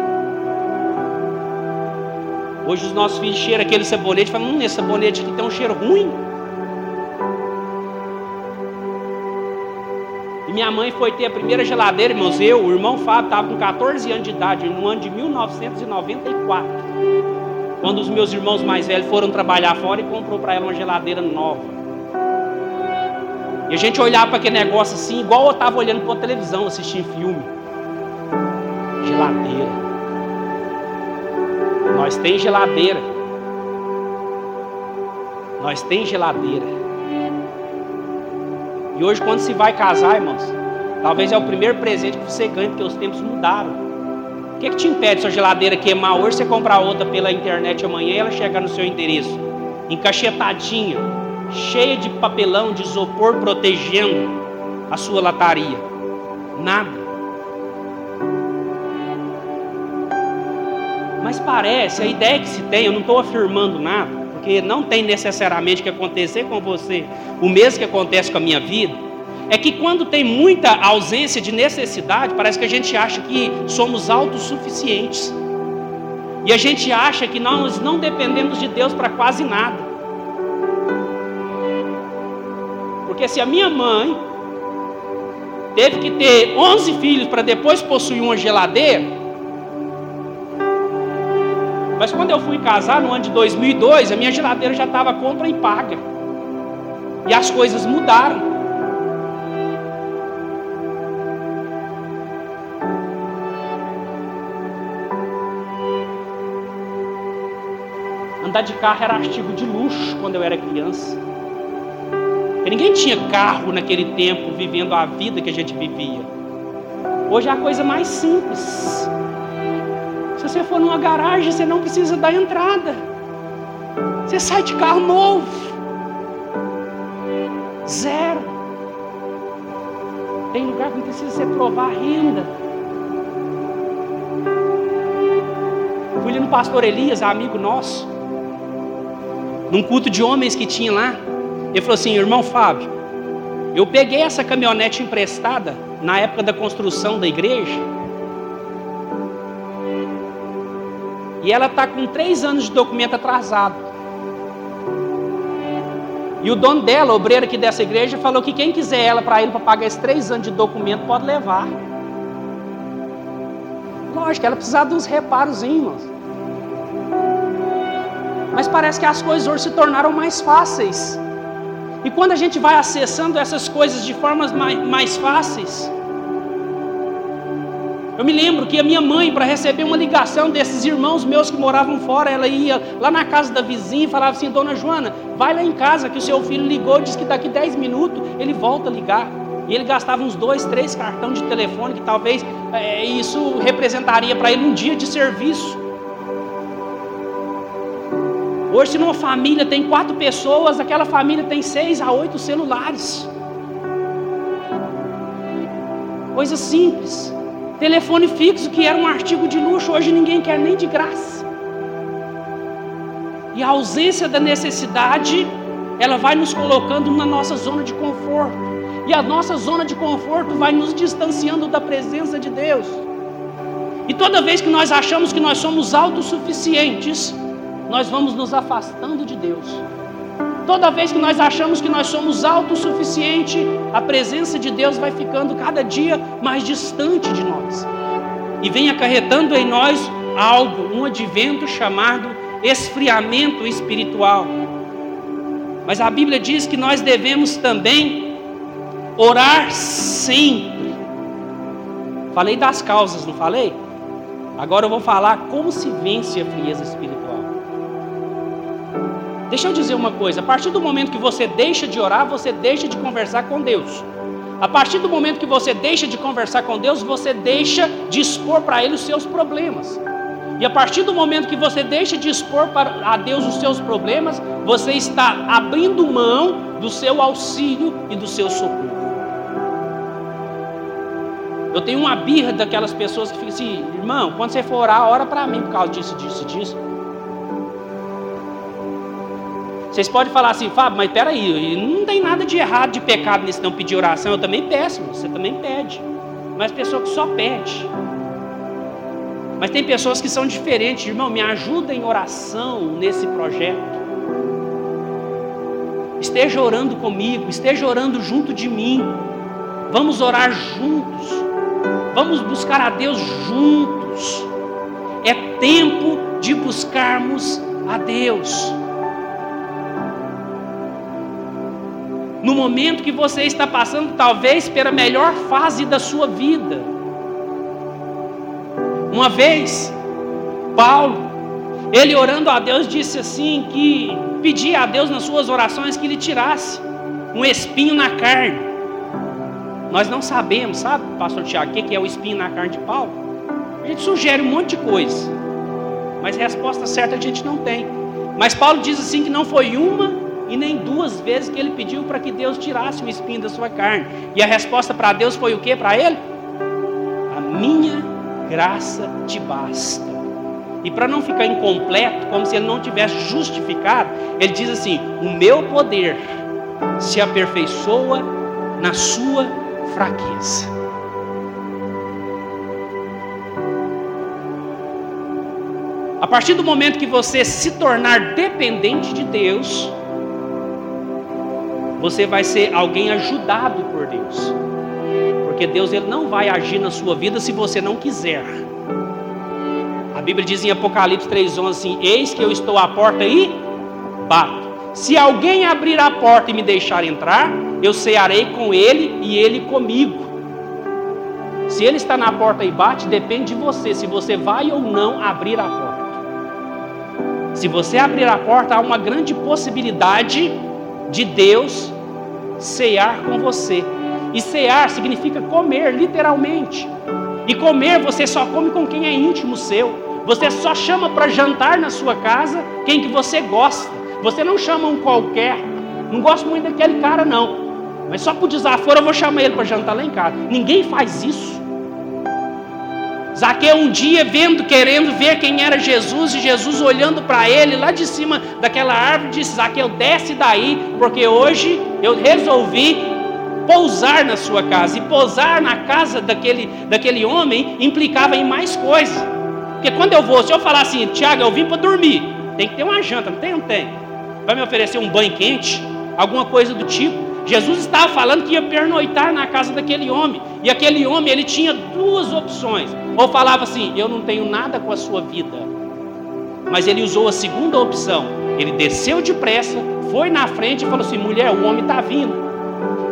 Speaker 1: Hoje os nossos filhos cheiram aquele sabonete falam, hum, esse sabonete aqui tem um cheiro ruim. Minha mãe foi ter a primeira geladeira, irmãos, eu, o irmão Fábio, estava com 14 anos de idade, no ano de 1994. Quando os meus irmãos mais velhos foram trabalhar fora e comprou para ela uma geladeira nova. E a gente olhava para aquele negócio assim, igual eu estava olhando para a televisão, assistindo filme geladeira. Nós tem geladeira. Nós tem geladeira. E hoje quando se vai casar, irmãos, talvez é o primeiro presente que você ganha, porque os tempos mudaram. O que, que te impede sua geladeira queimar hoje, você comprar outra pela internet amanhã e ela chegar no seu endereço? Encachetadinha, cheia de papelão, de isopor protegendo a sua lataria. Nada. Mas parece, a ideia que se tem, eu não estou afirmando nada, porque não tem necessariamente que acontecer com você o mesmo que acontece com a minha vida, é que quando tem muita ausência de necessidade, parece que a gente acha que somos autossuficientes. E a gente acha que nós não dependemos de Deus para quase nada. Porque se a minha mãe teve que ter 11 filhos para depois possuir uma geladeira, mas quando eu fui casar no ano de 2002, a minha geladeira já estava compra e paga. E as coisas mudaram. Andar de carro era artigo de luxo quando eu era criança. Porque ninguém tinha carro naquele tempo vivendo a vida que a gente vivia. Hoje é a coisa mais simples. Se você for numa garagem, você não precisa dar entrada. Você sai de carro novo. Zero. Tem lugar que não precisa você provar renda. Fui ali no pastor Elias, amigo nosso, num culto de homens que tinha lá. Ele falou assim: irmão Fábio, eu peguei essa caminhonete emprestada na época da construção da igreja. E ela está com três anos de documento atrasado. E o dono dela, obreiro aqui dessa igreja, falou que quem quiser ela para ele para pagar esses três anos de documento pode levar. Lógico, ela precisava de uns reparos, irmãos. Mas parece que as coisas hoje se tornaram mais fáceis. E quando a gente vai acessando essas coisas de formas mais, mais fáceis, eu me lembro que a minha mãe, para receber uma ligação desses irmãos meus que moravam fora, ela ia lá na casa da vizinha e falava assim: Dona Joana, vai lá em casa que o seu filho ligou, disse que daqui 10 minutos ele volta a ligar. E ele gastava uns dois, três cartões de telefone, que talvez é, isso representaria para ele um dia de serviço. Hoje, se numa família tem quatro pessoas, aquela família tem seis a oito celulares. Coisa simples. Telefone fixo, que era um artigo de luxo, hoje ninguém quer nem de graça. E a ausência da necessidade, ela vai nos colocando na nossa zona de conforto. E a nossa zona de conforto vai nos distanciando da presença de Deus. E toda vez que nós achamos que nós somos autossuficientes, nós vamos nos afastando de Deus. Toda vez que nós achamos que nós somos autossuficientes, a presença de Deus vai ficando cada dia mais distante de nós. E vem acarretando em nós algo, um advento chamado esfriamento espiritual. Mas a Bíblia diz que nós devemos também orar sempre. Falei das causas, não falei? Agora eu vou falar como se vence a frieza espiritual. Deixa eu dizer uma coisa: a partir do momento que você deixa de orar, você deixa de conversar com Deus. A partir do momento que você deixa de conversar com Deus, você deixa de expor para Ele os seus problemas. E a partir do momento que você deixa de expor para a Deus os seus problemas, você está abrindo mão do seu auxílio e do seu socorro. Eu tenho uma birra daquelas pessoas que ficam assim, irmão, quando você for orar, ora para mim por causa disso, disso, disso. Vocês podem falar assim, Fábio, mas peraí, não tem nada de errado, de pecado nisso não pedir oração, eu também peço, você também pede. Mas pessoa que só pede. Mas tem pessoas que são diferentes, irmão, me ajuda em oração nesse projeto. Esteja orando comigo, esteja orando junto de mim. Vamos orar juntos. Vamos buscar a Deus juntos. É tempo de buscarmos a Deus. No momento que você está passando, talvez pela melhor fase da sua vida. Uma vez, Paulo, ele orando a Deus, disse assim: que pedia a Deus nas suas orações que ele tirasse um espinho na carne. Nós não sabemos, sabe, pastor Tiago, o que é o espinho na carne de Paulo? A gente sugere um monte de coisa, mas resposta certa a gente não tem. Mas Paulo diz assim que não foi uma e nem duas vezes que ele pediu para que Deus tirasse o espinho da sua carne. E a resposta para Deus foi o que para ele? A minha graça te basta. E para não ficar incompleto, como se ele não tivesse justificado, ele diz assim: O meu poder se aperfeiçoa na sua fraqueza. A partir do momento que você se tornar dependente de Deus, você vai ser alguém ajudado por Deus. Porque Deus ele não vai agir na sua vida se você não quiser. A Bíblia diz em Apocalipse 3:11 assim: Eis que eu estou à porta e bato. Se alguém abrir a porta e me deixar entrar, eu cearei com ele e ele comigo. Se ele está na porta e bate, depende de você, se você vai ou não abrir a porta. Se você abrir a porta, há uma grande possibilidade de Deus cear com você. E cear significa comer, literalmente. E comer você só come com quem é íntimo seu. Você só chama para jantar na sua casa quem que você gosta. Você não chama um qualquer. Não gosto muito daquele cara não. Mas só por desaforo eu vou chamar ele para jantar lá em casa. Ninguém faz isso. Zaqueu um dia vendo, querendo ver quem era Jesus, e Jesus olhando para ele lá de cima daquela árvore, disse: Zaqueu, desce daí, porque hoje eu resolvi pousar na sua casa. E pousar na casa daquele, daquele homem implicava em mais coisas. Porque quando eu vou, se eu falar assim, Tiago, eu vim para dormir, tem que ter uma janta, não tem? Não tem. Vai me oferecer um banho quente, alguma coisa do tipo. Jesus estava falando que ia pernoitar na casa daquele homem. E aquele homem, ele tinha duas opções. Ou falava assim: Eu não tenho nada com a sua vida. Mas ele usou a segunda opção. Ele desceu depressa, foi na frente e falou assim: Mulher, o homem está vindo.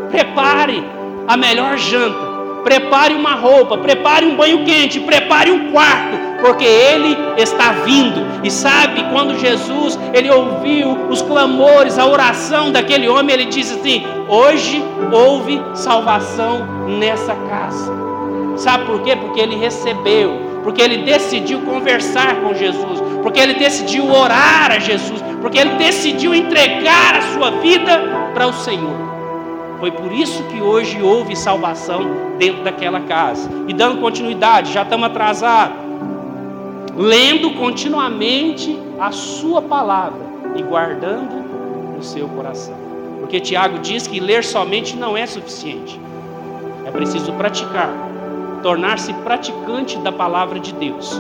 Speaker 1: Prepare a melhor janta prepare uma roupa, prepare um banho quente, prepare um quarto, porque ele está vindo. E sabe, quando Jesus, ele ouviu os clamores, a oração daquele homem, ele disse assim: "Hoje houve salvação nessa casa". Sabe por quê? Porque ele recebeu, porque ele decidiu conversar com Jesus, porque ele decidiu orar a Jesus, porque ele decidiu entregar a sua vida para o Senhor. Foi por isso que hoje houve salvação dentro daquela casa. E dando continuidade, já estamos atrasados. Lendo continuamente a sua palavra e guardando no seu coração. Porque Tiago diz que ler somente não é suficiente. É preciso praticar, tornar-se praticante da palavra de Deus.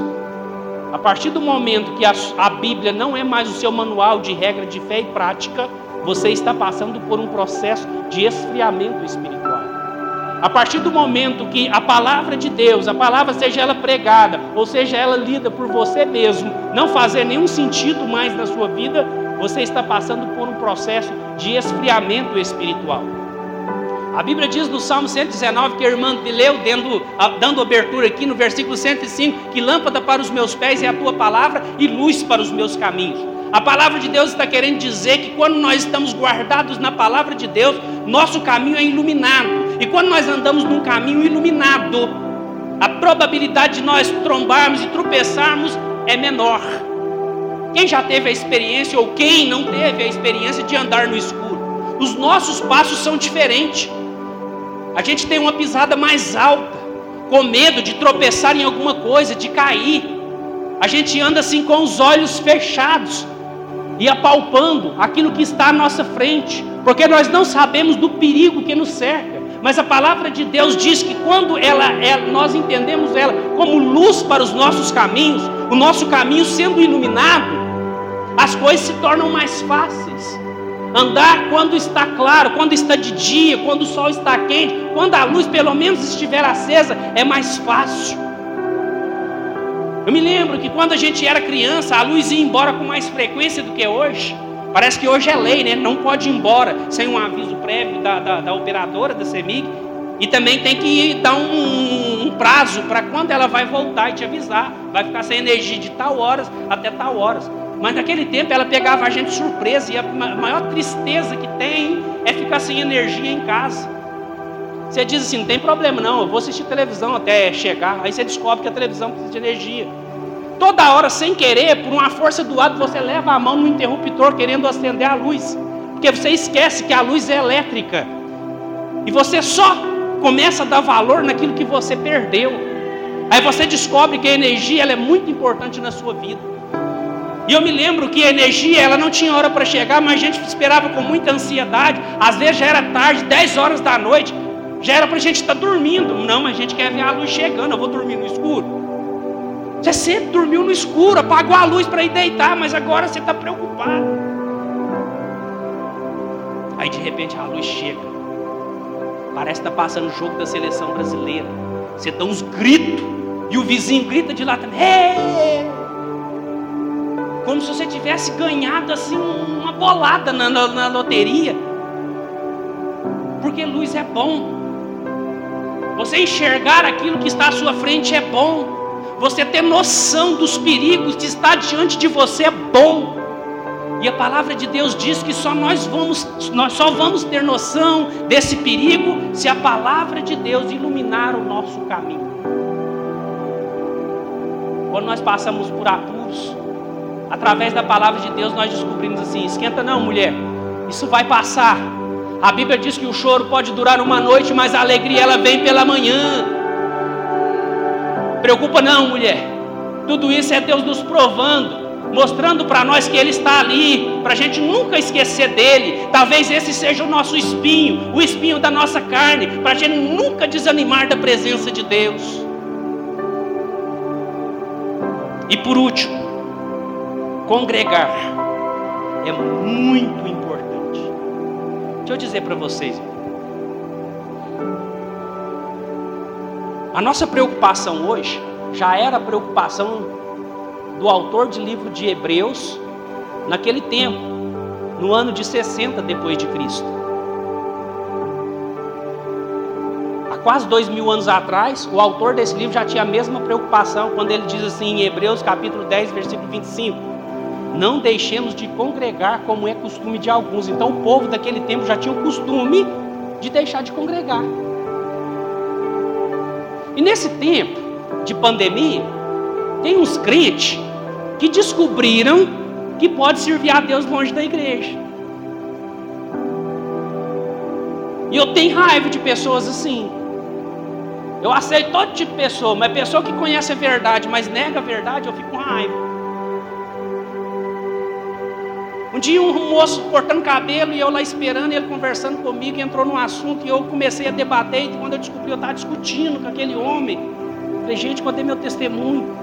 Speaker 1: A partir do momento que a, a, Bíblia não é mais o seu manual de regra de fé e prática, você está passando por um processo de esfriamento espiritual. A partir do momento que a palavra de Deus, a palavra seja ela pregada, ou seja ela lida por você mesmo, não fazer nenhum sentido mais na sua vida, você está passando por um processo de esfriamento espiritual. A Bíblia diz no Salmo 119 que a irmã leu, dando, dando abertura aqui no versículo 105, que lâmpada para os meus pés é a tua palavra e luz para os meus caminhos. A palavra de Deus está querendo dizer que quando nós estamos guardados na palavra de Deus, nosso caminho é iluminado. E quando nós andamos num caminho iluminado, a probabilidade de nós trombarmos e tropeçarmos é menor. Quem já teve a experiência ou quem não teve a experiência de andar no escuro? Os nossos passos são diferentes. A gente tem uma pisada mais alta, com medo de tropeçar em alguma coisa, de cair. A gente anda assim com os olhos fechados e apalpando aquilo que está à nossa frente, porque nós não sabemos do perigo que nos cerca. Mas a palavra de Deus diz que quando ela, ela, nós entendemos ela como luz para os nossos caminhos, o nosso caminho sendo iluminado, as coisas se tornam mais fáceis. Andar quando está claro, quando está de dia, quando o sol está quente, quando a luz pelo menos estiver acesa, é mais fácil. Eu me lembro que quando a gente era criança, a luz ia embora com mais frequência do que hoje. Parece que hoje é lei, né? Não pode ir embora sem um aviso prévio da, da, da operadora, da CEMIG. E também tem que dar um, um prazo para quando ela vai voltar e te avisar. Vai ficar sem energia de tal horas até tal horas. Mas naquele tempo ela pegava a gente surpresa e a maior tristeza que tem é ficar sem energia em casa. Você diz assim, não tem problema não, eu vou assistir televisão até chegar. Aí você descobre que a televisão precisa de energia. Toda hora, sem querer, por uma força do lado, você leva a mão no interruptor querendo acender a luz. Porque você esquece que a luz é elétrica. E você só começa a dar valor naquilo que você perdeu. Aí você descobre que a energia ela é muito importante na sua vida. E eu me lembro que a energia, ela não tinha hora para chegar, mas a gente esperava com muita ansiedade. Às vezes já era tarde, 10 horas da noite, já era para a gente estar tá dormindo. Não, mas a gente quer ver a luz chegando, eu vou dormir no escuro. Você sempre dormiu no escuro, apagou a luz para ir deitar, mas agora você está preocupado. Aí de repente a luz chega. Parece que está passando o jogo da seleção brasileira. Você dá uns gritos. E o vizinho grita de lá também. Hey! como se você tivesse ganhado assim uma bolada na, na, na loteria. Porque luz é bom. Você enxergar aquilo que está à sua frente é bom. Você ter noção dos perigos que está diante de você é bom. E a palavra de Deus diz que só nós vamos, nós só vamos ter noção desse perigo se a palavra de Deus iluminar o nosso caminho. Quando nós passamos por apuros, através da palavra de Deus, nós descobrimos assim: esquenta não, mulher, isso vai passar. A Bíblia diz que o choro pode durar uma noite, mas a alegria ela vem pela manhã. Preocupa não, mulher. Tudo isso é Deus nos provando, mostrando para nós que Ele está ali, para a gente nunca esquecer dele. Talvez esse seja o nosso espinho, o espinho da nossa carne, para a gente nunca desanimar da presença de Deus. E por último, congregar é muito importante. Deixa eu dizer para vocês. A nossa preocupação hoje já era a preocupação do autor de livro de Hebreus naquele tempo, no ano de 60 depois de Cristo. Há quase dois mil anos atrás, o autor desse livro já tinha a mesma preocupação quando ele diz assim em Hebreus capítulo 10, versículo 25 não deixemos de congregar como é costume de alguns. Então o povo daquele tempo já tinha o costume de deixar de congregar. E nesse tempo de pandemia, tem uns crentes que descobriram que pode servir a Deus longe da igreja. E eu tenho raiva de pessoas assim. Eu aceito todo tipo de pessoa, mas pessoa que conhece a verdade, mas nega a verdade, eu fico com raiva. Um dia um moço cortando cabelo e eu lá esperando, ele conversando comigo, entrou num assunto e eu comecei a debater. E quando eu descobri, eu estava discutindo com aquele homem. Falei, gente, contei meu testemunho.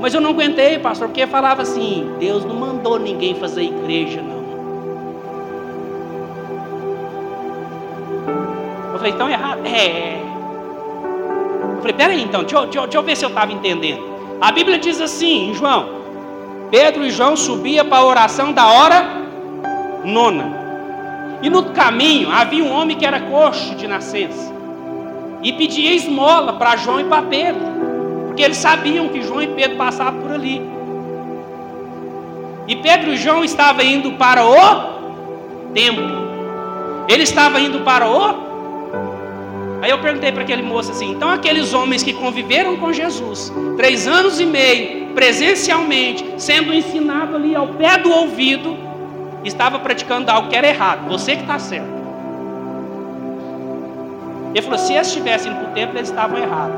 Speaker 1: Mas eu não aguentei, pastor, porque falava assim: Deus não mandou ninguém fazer igreja, não. Eu falei, então errado? É. Eu falei, peraí então, deixa eu, deixa, eu ver se eu estava entendendo. A Bíblia diz assim, João: Pedro e João subiam para a oração da hora nona. E no caminho havia um homem que era coxo de nascença. E pedia esmola para João e para Pedro. Porque eles sabiam que João e Pedro passavam por ali. E Pedro e João estavam indo para o templo. Ele estava indo para o. Aí eu perguntei para aquele moço assim: então aqueles homens que conviveram com Jesus, três anos e meio, presencialmente, sendo ensinado ali ao pé do ouvido, estava praticando algo que era errado. Você que está certo. Ele falou: se eles estivessem para o templo, eles estavam errados.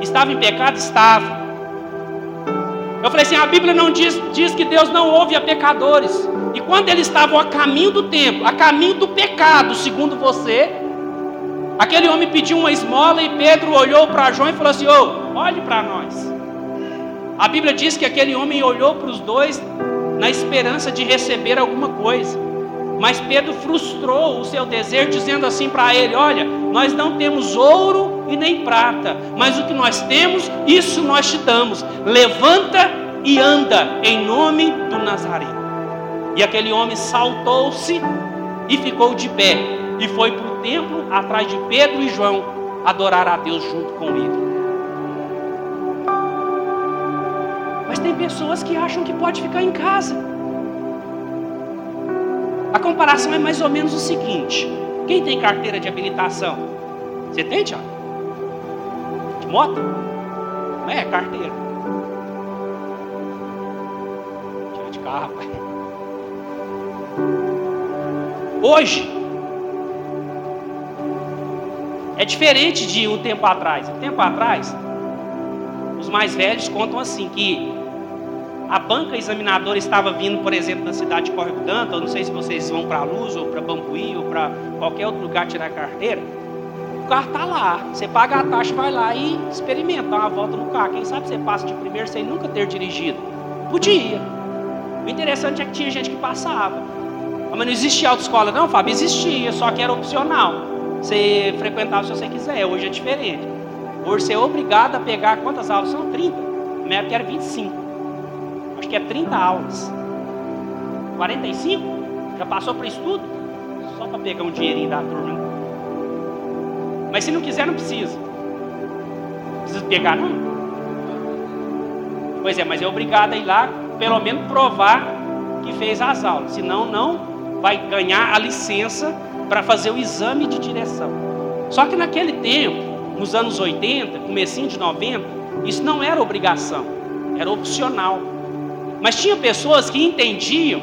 Speaker 1: Estava em pecado? Estava. Eu falei assim: a Bíblia não diz, diz que Deus não ouve a pecadores. E quando eles estavam a caminho do templo, a caminho do pecado, segundo você, aquele homem pediu uma esmola e Pedro olhou para João e falou assim: oh, olhe para nós. A Bíblia diz que aquele homem olhou para os dois na esperança de receber alguma coisa. Mas Pedro frustrou o seu desejo, dizendo assim para ele: Olha, nós não temos ouro e nem prata, mas o que nós temos, isso nós te damos. Levanta e anda em nome do Nazareno. E aquele homem saltou-se e ficou de pé, e foi para o templo atrás de Pedro e João adorar a Deus junto com ele. Mas tem pessoas que acham que pode ficar em casa. A comparação é mais ou menos o seguinte: quem tem carteira de habilitação? Você tem, Tiago? De moto? Não é, carteira. Tira de carro, rapaz. Hoje é diferente de um tempo atrás. Um tempo atrás, os mais velhos contam assim que a banca examinadora estava vindo, por exemplo, da cidade de Córrego Danto, não sei se vocês vão para Luz, ou para Bambuí, ou para qualquer outro lugar tirar carteira. O carro está lá, você paga a taxa, vai lá e experimenta, dá uma volta no carro. Quem sabe você passa de primeiro sem nunca ter dirigido. Podia. O interessante é que tinha gente que passava. Ah, mas não existia autoescola, não, Fábio? Existia, só que era opcional. Você frequentava se você quiser, hoje é diferente. Hoje você é obrigado a pegar quantas aulas? São 30. Na minha época era 25 acho que é 30 aulas. 45? Já passou para estudo? Só para pegar um dinheirinho da turma. Mas se não quiser, não precisa. Não precisa pegar, não? Pois é, mas é obrigado a ir lá, pelo menos provar que fez as aulas. Senão, não vai ganhar a licença para fazer o exame de direção. Só que naquele tempo, nos anos 80, comecinho de 90, isso não era obrigação, era opcional. Mas tinha pessoas que entendiam,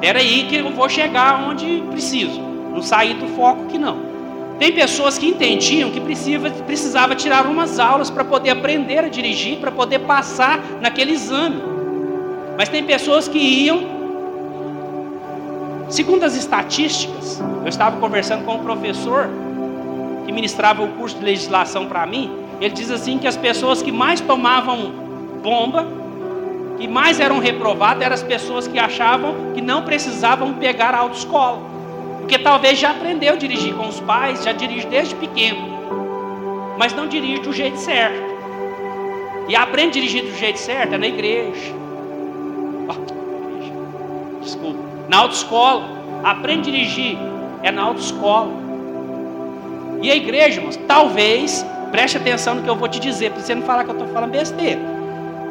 Speaker 1: era aí que eu vou chegar onde preciso, não sair do foco que não. Tem pessoas que entendiam que precisava, precisava tirar umas aulas para poder aprender a dirigir, para poder passar naquele exame. Mas tem pessoas que iam, segundo as estatísticas, eu estava conversando com um professor que ministrava o curso de legislação para mim, ele diz assim que as pessoas que mais tomavam bomba e mais eram reprovados eram as pessoas que achavam que não precisavam pegar a autoescola. Porque talvez já aprendeu a dirigir com os pais, já dirige desde pequeno, mas não dirige do jeito certo. E aprende a dirigir do jeito certo é na igreja. Oh, desculpa. Na autoescola. Aprende a dirigir é na autoescola. E a igreja, irmãos, talvez, preste atenção no que eu vou te dizer, para você não falar que eu estou falando besteira.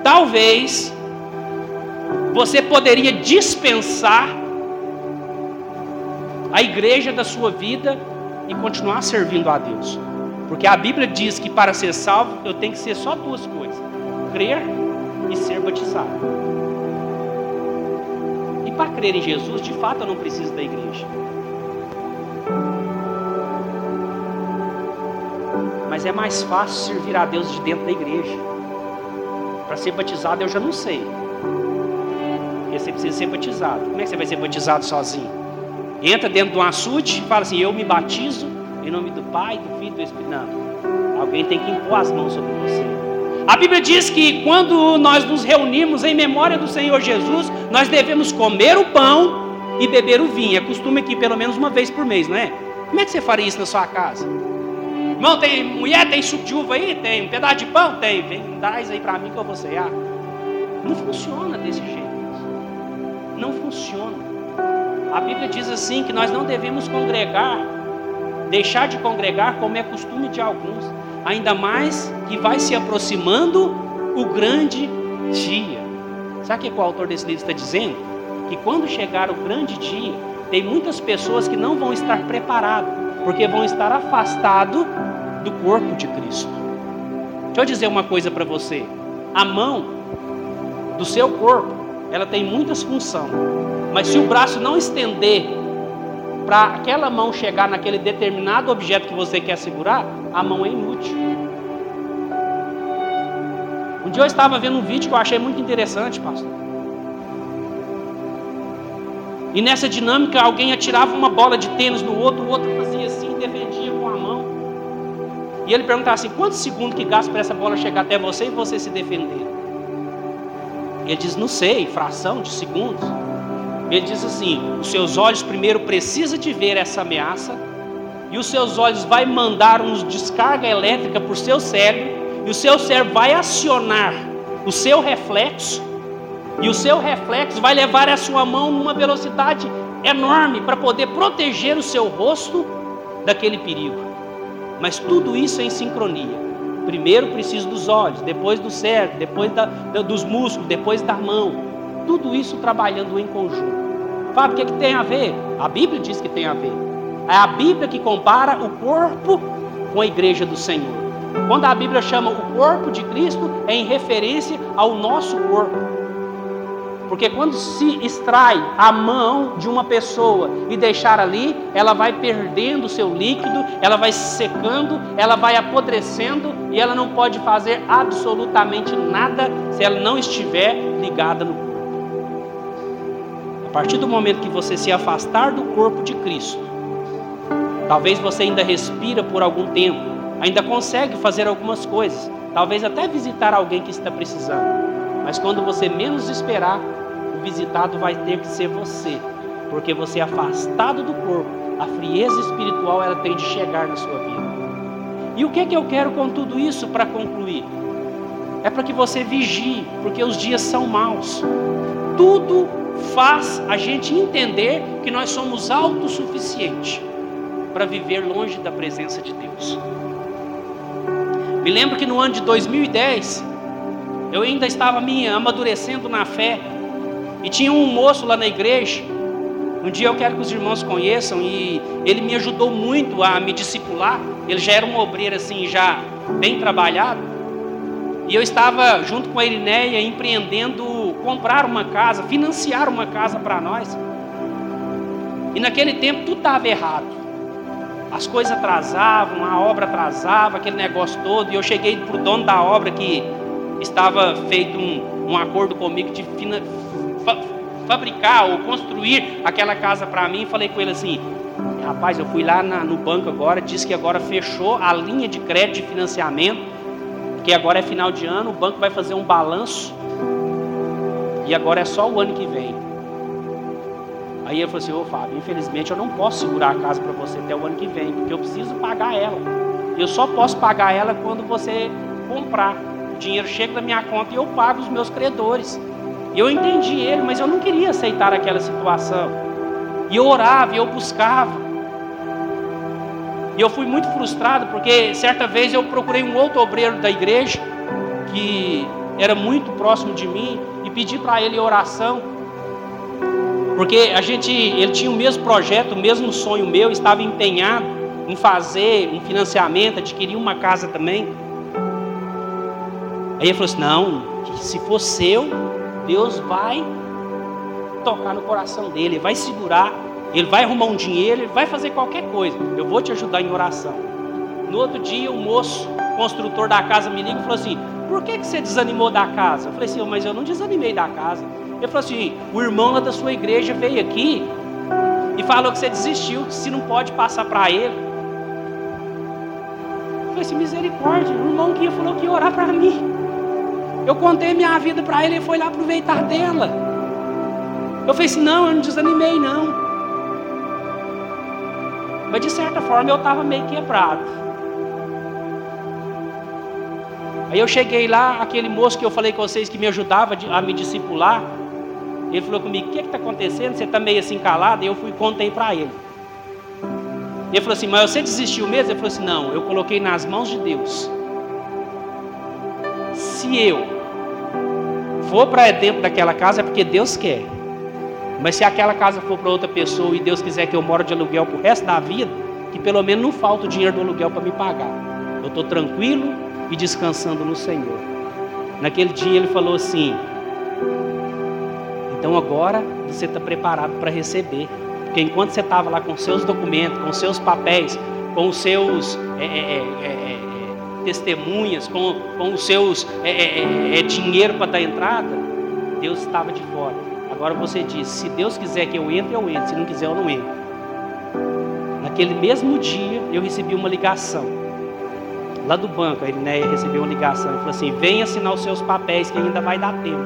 Speaker 1: Talvez você poderia dispensar a igreja da sua vida e continuar servindo a Deus. Porque a Bíblia diz que para ser salvo eu tenho que ser só duas coisas: crer e ser batizado para crer em Jesus, de fato eu não preciso da igreja. Mas é mais fácil servir a Deus de dentro da igreja. Para ser batizado eu já não sei. Porque você precisa ser batizado. Como é que você vai ser batizado sozinho? Entra dentro de um açude e fala assim: Eu me batizo em nome do Pai, do Filho e do Espírito. Não. Alguém tem que impor as mãos sobre você. A Bíblia diz que quando nós nos reunimos em memória do Senhor Jesus, nós devemos comer o pão e beber o vinho. É costume aqui pelo menos uma vez por mês, não é? Como é que você faria isso na sua casa? Irmão, tem mulher, tem suco de uva aí? Tem. Um pedaço de pão? Tem. Vem, traz aí para mim que eu vou cear. Não funciona desse jeito. Não funciona. A Bíblia diz assim que nós não devemos congregar, deixar de congregar como é costume de alguns, ainda mais que vai se aproximando o grande dia. Sabe o que o autor desse livro está dizendo? Que quando chegar o grande dia, tem muitas pessoas que não vão estar preparadas, porque vão estar afastados do corpo de Cristo. Deixa eu dizer uma coisa para você: a mão do seu corpo, ela tem muitas funções, mas se o braço não estender para aquela mão chegar naquele determinado objeto que você quer segurar, a mão é inútil. Um dia eu estava vendo um vídeo que eu achei muito interessante, pastor. E nessa dinâmica, alguém atirava uma bola de tênis no outro, o outro fazia assim, defendia com a mão. E ele perguntava assim: quantos segundos que gasta para essa bola chegar até você e você se defender? Ele diz: não sei, fração de segundos. Ele diz assim: os seus olhos primeiro precisam de ver essa ameaça, e os seus olhos vai mandar uma descarga elétrica para o seu cérebro, e o seu cérebro vai acionar o seu reflexo e o seu reflexo vai levar a sua mão numa velocidade enorme para poder proteger o seu rosto daquele perigo. Mas tudo isso é em sincronia. Primeiro preciso dos olhos, depois do cérebro, depois da, dos músculos, depois da mão. Tudo isso trabalhando em conjunto. Fábio, o que, é que tem a ver? A Bíblia diz que tem a ver. É a Bíblia que compara o corpo com a igreja do Senhor. Quando a Bíblia chama o corpo de Cristo, é em referência ao nosso corpo. Porque quando se extrai a mão de uma pessoa e deixar ali, ela vai perdendo o seu líquido, ela vai secando, ela vai apodrecendo e ela não pode fazer absolutamente nada se ela não estiver ligada no corpo. A partir do momento que você se afastar do corpo de Cristo, talvez você ainda respira por algum tempo, ainda consegue fazer algumas coisas, talvez até visitar alguém que está precisando. Mas quando você menos esperar, visitado vai ter que ser você, porque você é afastado do corpo, a frieza espiritual ela tem de chegar na sua vida. E o que é que eu quero com tudo isso para concluir? É para que você vigie, porque os dias são maus. Tudo faz a gente entender que nós somos autossuficientes para viver longe da presença de Deus. Me lembro que no ano de 2010, eu ainda estava me amadurecendo na fé, e tinha um moço lá na igreja. Um dia eu quero que os irmãos conheçam e ele me ajudou muito a me discipular. Ele já era um obreiro assim, já bem trabalhado. E eu estava junto com a Irineia empreendendo comprar uma casa, financiar uma casa para nós. E naquele tempo tudo estava errado. As coisas atrasavam, a obra atrasava, aquele negócio todo. E eu cheguei para o dono da obra que estava feito um, um acordo comigo de fa fabricar ou construir aquela casa para mim. Falei com ele assim: rapaz, eu fui lá na, no banco agora, disse que agora fechou a linha de crédito de financiamento, que agora é final de ano, o banco vai fazer um balanço e agora é só o ano que vem. Aí ele falou assim: Ô Fábio, infelizmente eu não posso segurar a casa para você até o ano que vem, porque eu preciso pagar ela. Eu só posso pagar ela quando você comprar. O dinheiro chega na minha conta e eu pago os meus credores. E eu entendi ele, mas eu não queria aceitar aquela situação. E eu orava, eu buscava. E eu fui muito frustrado, porque certa vez eu procurei um outro obreiro da igreja, que era muito próximo de mim, e pedi para ele oração. Porque a gente, ele tinha o mesmo projeto, o mesmo sonho meu, estava empenhado em fazer um financiamento, adquirir uma casa também. Aí ele falou assim: não, se fosse eu, Deus vai tocar no coração dele, vai segurar, ele vai arrumar um dinheiro, ele vai fazer qualquer coisa. Eu vou te ajudar em oração. No outro dia, o moço, construtor da casa, me liga e falou assim: Por que, que você desanimou da casa? Eu falei assim: Mas eu não desanimei da casa. Ele falou assim: O irmão lá da sua igreja veio aqui e falou que você desistiu, que se não pode passar para ele. Eu falei assim: Misericórdia, o irmão que falou que ia orar para mim. Eu contei minha vida para ele e foi lá aproveitar dela. Eu falei assim: Não, eu não desanimei, não. Mas de certa forma eu estava meio quebrado. Aí eu cheguei lá, aquele moço que eu falei com vocês que me ajudava a me discipular, ele falou comigo: O que está acontecendo? Você está meio assim calado? E eu fui contei para ele. Ele falou assim: Mas você desistiu mesmo? Ele falou assim: Não, eu coloquei nas mãos de Deus. Se eu for para dentro daquela casa, é porque Deus quer. Mas se aquela casa for para outra pessoa e Deus quiser que eu moro de aluguel para o resto da vida, que pelo menos não falta o dinheiro do aluguel para me pagar. Eu estou tranquilo e descansando no Senhor. Naquele dia ele falou assim: então agora você está preparado para receber. Porque enquanto você estava lá com seus documentos, com seus papéis, com os seus é, é, é, é, é testemunhas, com, com os seus é, dinheiro para dar entrada, Deus estava de fora. Agora você diz: se Deus quiser que eu entre, eu entro. Se não quiser, eu não entro. Naquele mesmo dia, eu recebi uma ligação. Lá do banco, a Irineia recebeu uma ligação. Ele falou assim: vem assinar os seus papéis, que ainda vai dar tempo.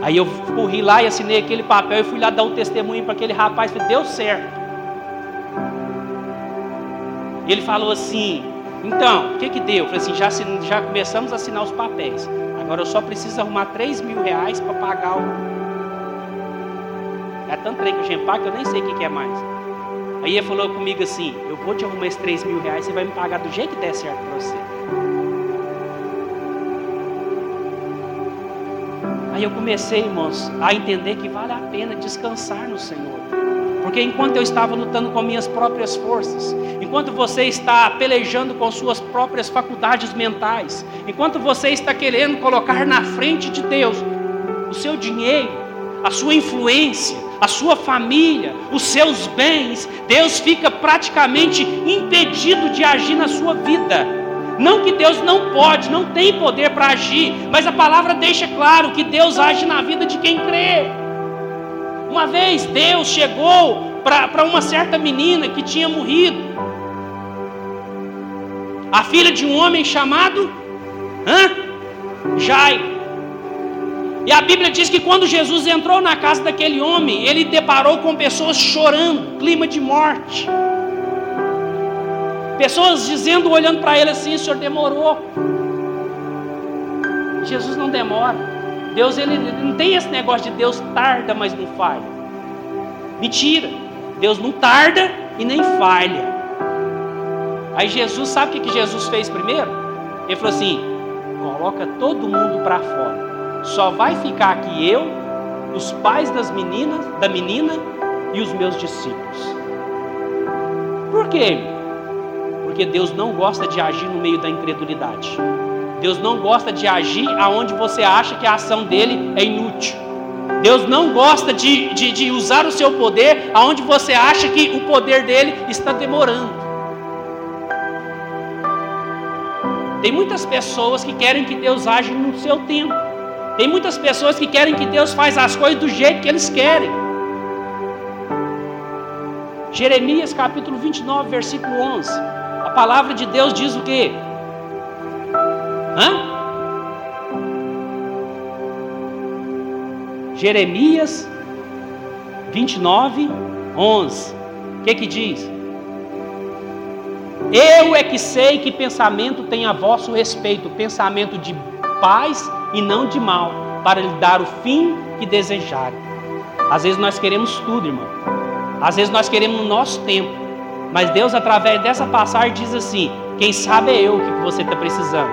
Speaker 1: Aí eu corri lá e assinei aquele papel e fui lá dar um testemunho para aquele rapaz. Falei: deu certo. Ele falou assim: então, o que que deu? Eu falei assim: já, já começamos a assinar os papéis. Agora eu só preciso arrumar 3 mil reais para pagar o. É tanto trem que paga que eu nem sei o que, que é mais. Aí ele falou comigo assim: Eu vou te arrumar esses 3 mil reais, você vai me pagar do jeito que der certo para você. Aí eu comecei, irmãos, a entender que vale a pena descansar no Senhor. Porque enquanto eu estava lutando com minhas próprias forças, enquanto você está pelejando com suas próprias faculdades mentais, enquanto você está querendo colocar na frente de Deus o seu dinheiro, a sua influência, a sua família, os seus bens, Deus fica praticamente impedido de agir na sua vida. Não que Deus não pode, não tem poder para agir, mas a palavra deixa claro que Deus age na vida de quem crê. Uma vez Deus chegou para uma certa menina que tinha morrido, a filha de um homem chamado hã? Jairo. E a Bíblia diz que quando Jesus entrou na casa daquele homem, ele deparou com pessoas chorando, clima de morte. Pessoas dizendo, olhando para ele assim: o senhor demorou. Jesus não demora. Deus ele, ele não tem esse negócio de Deus tarda, mas não falha. Mentira. Deus não tarda e nem falha. Aí Jesus, sabe o que, Jesus fez primeiro? Ele falou assim: coloca todo mundo para fora. Só vai ficar aqui eu, os pais das meninas, da menina e os meus discípulos. Por quê? Porque Deus não gosta de agir no meio da incredulidade. Deus não gosta de agir aonde você acha que a ação dele é inútil. Deus não gosta de, de, de usar o seu poder aonde você acha que o poder dele está demorando. Tem muitas pessoas que querem que Deus age no seu tempo. Tem muitas pessoas que querem que Deus faz as coisas do jeito que eles querem. Jeremias capítulo 29, versículo 11. A palavra de Deus diz o que? Hã? Jeremias 29, 11. O que que diz? Eu é que sei que pensamento tem a vosso respeito, pensamento de paz e não de mal, para lhe dar o fim que desejarem. Às vezes nós queremos tudo, irmão. Às vezes nós queremos o nosso tempo. Mas Deus, através dessa passagem, diz assim: quem sabe é eu o que você está precisando.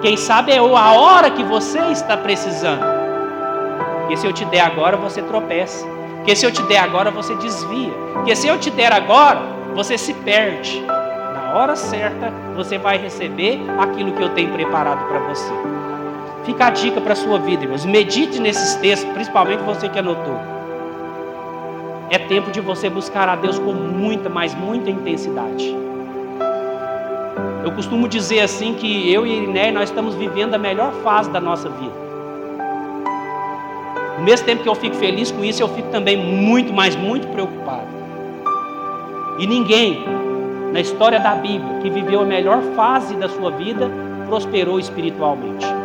Speaker 1: Quem sabe é a hora que você está precisando. Porque se eu te der agora, você tropeça. Porque se eu te der agora, você desvia. Porque se eu te der agora, você se perde. Na hora certa, você vai receber aquilo que eu tenho preparado para você. Fica a dica para a sua vida, irmãos. Medite nesses textos, principalmente você que anotou. é tempo de você buscar a Deus com muita, mas muita intensidade. Eu costumo dizer assim que eu e Iriné, nós estamos vivendo a melhor fase da nossa vida. No mesmo tempo que eu fico feliz com isso, eu fico também muito, mas muito preocupado. E ninguém na história da Bíblia que viveu a melhor fase da sua vida prosperou espiritualmente.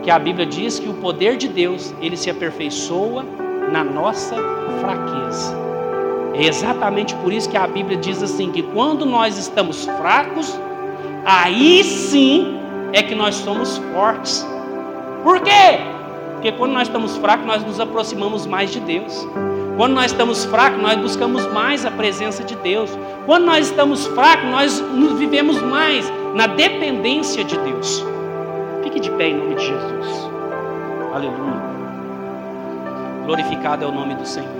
Speaker 1: Porque a Bíblia diz que o poder de Deus, ele se aperfeiçoa na nossa fraqueza. É exatamente por isso que a Bíblia diz assim que quando nós estamos fracos, aí sim é que nós somos fortes. Por quê? Porque quando nós estamos fracos, nós nos aproximamos mais de Deus. Quando nós estamos fracos, nós buscamos mais a presença de Deus. Quando nós estamos fracos, nós vivemos mais na dependência de Deus. Fique de pé em nome de Jesus. Aleluia. Glorificado é o nome do Senhor.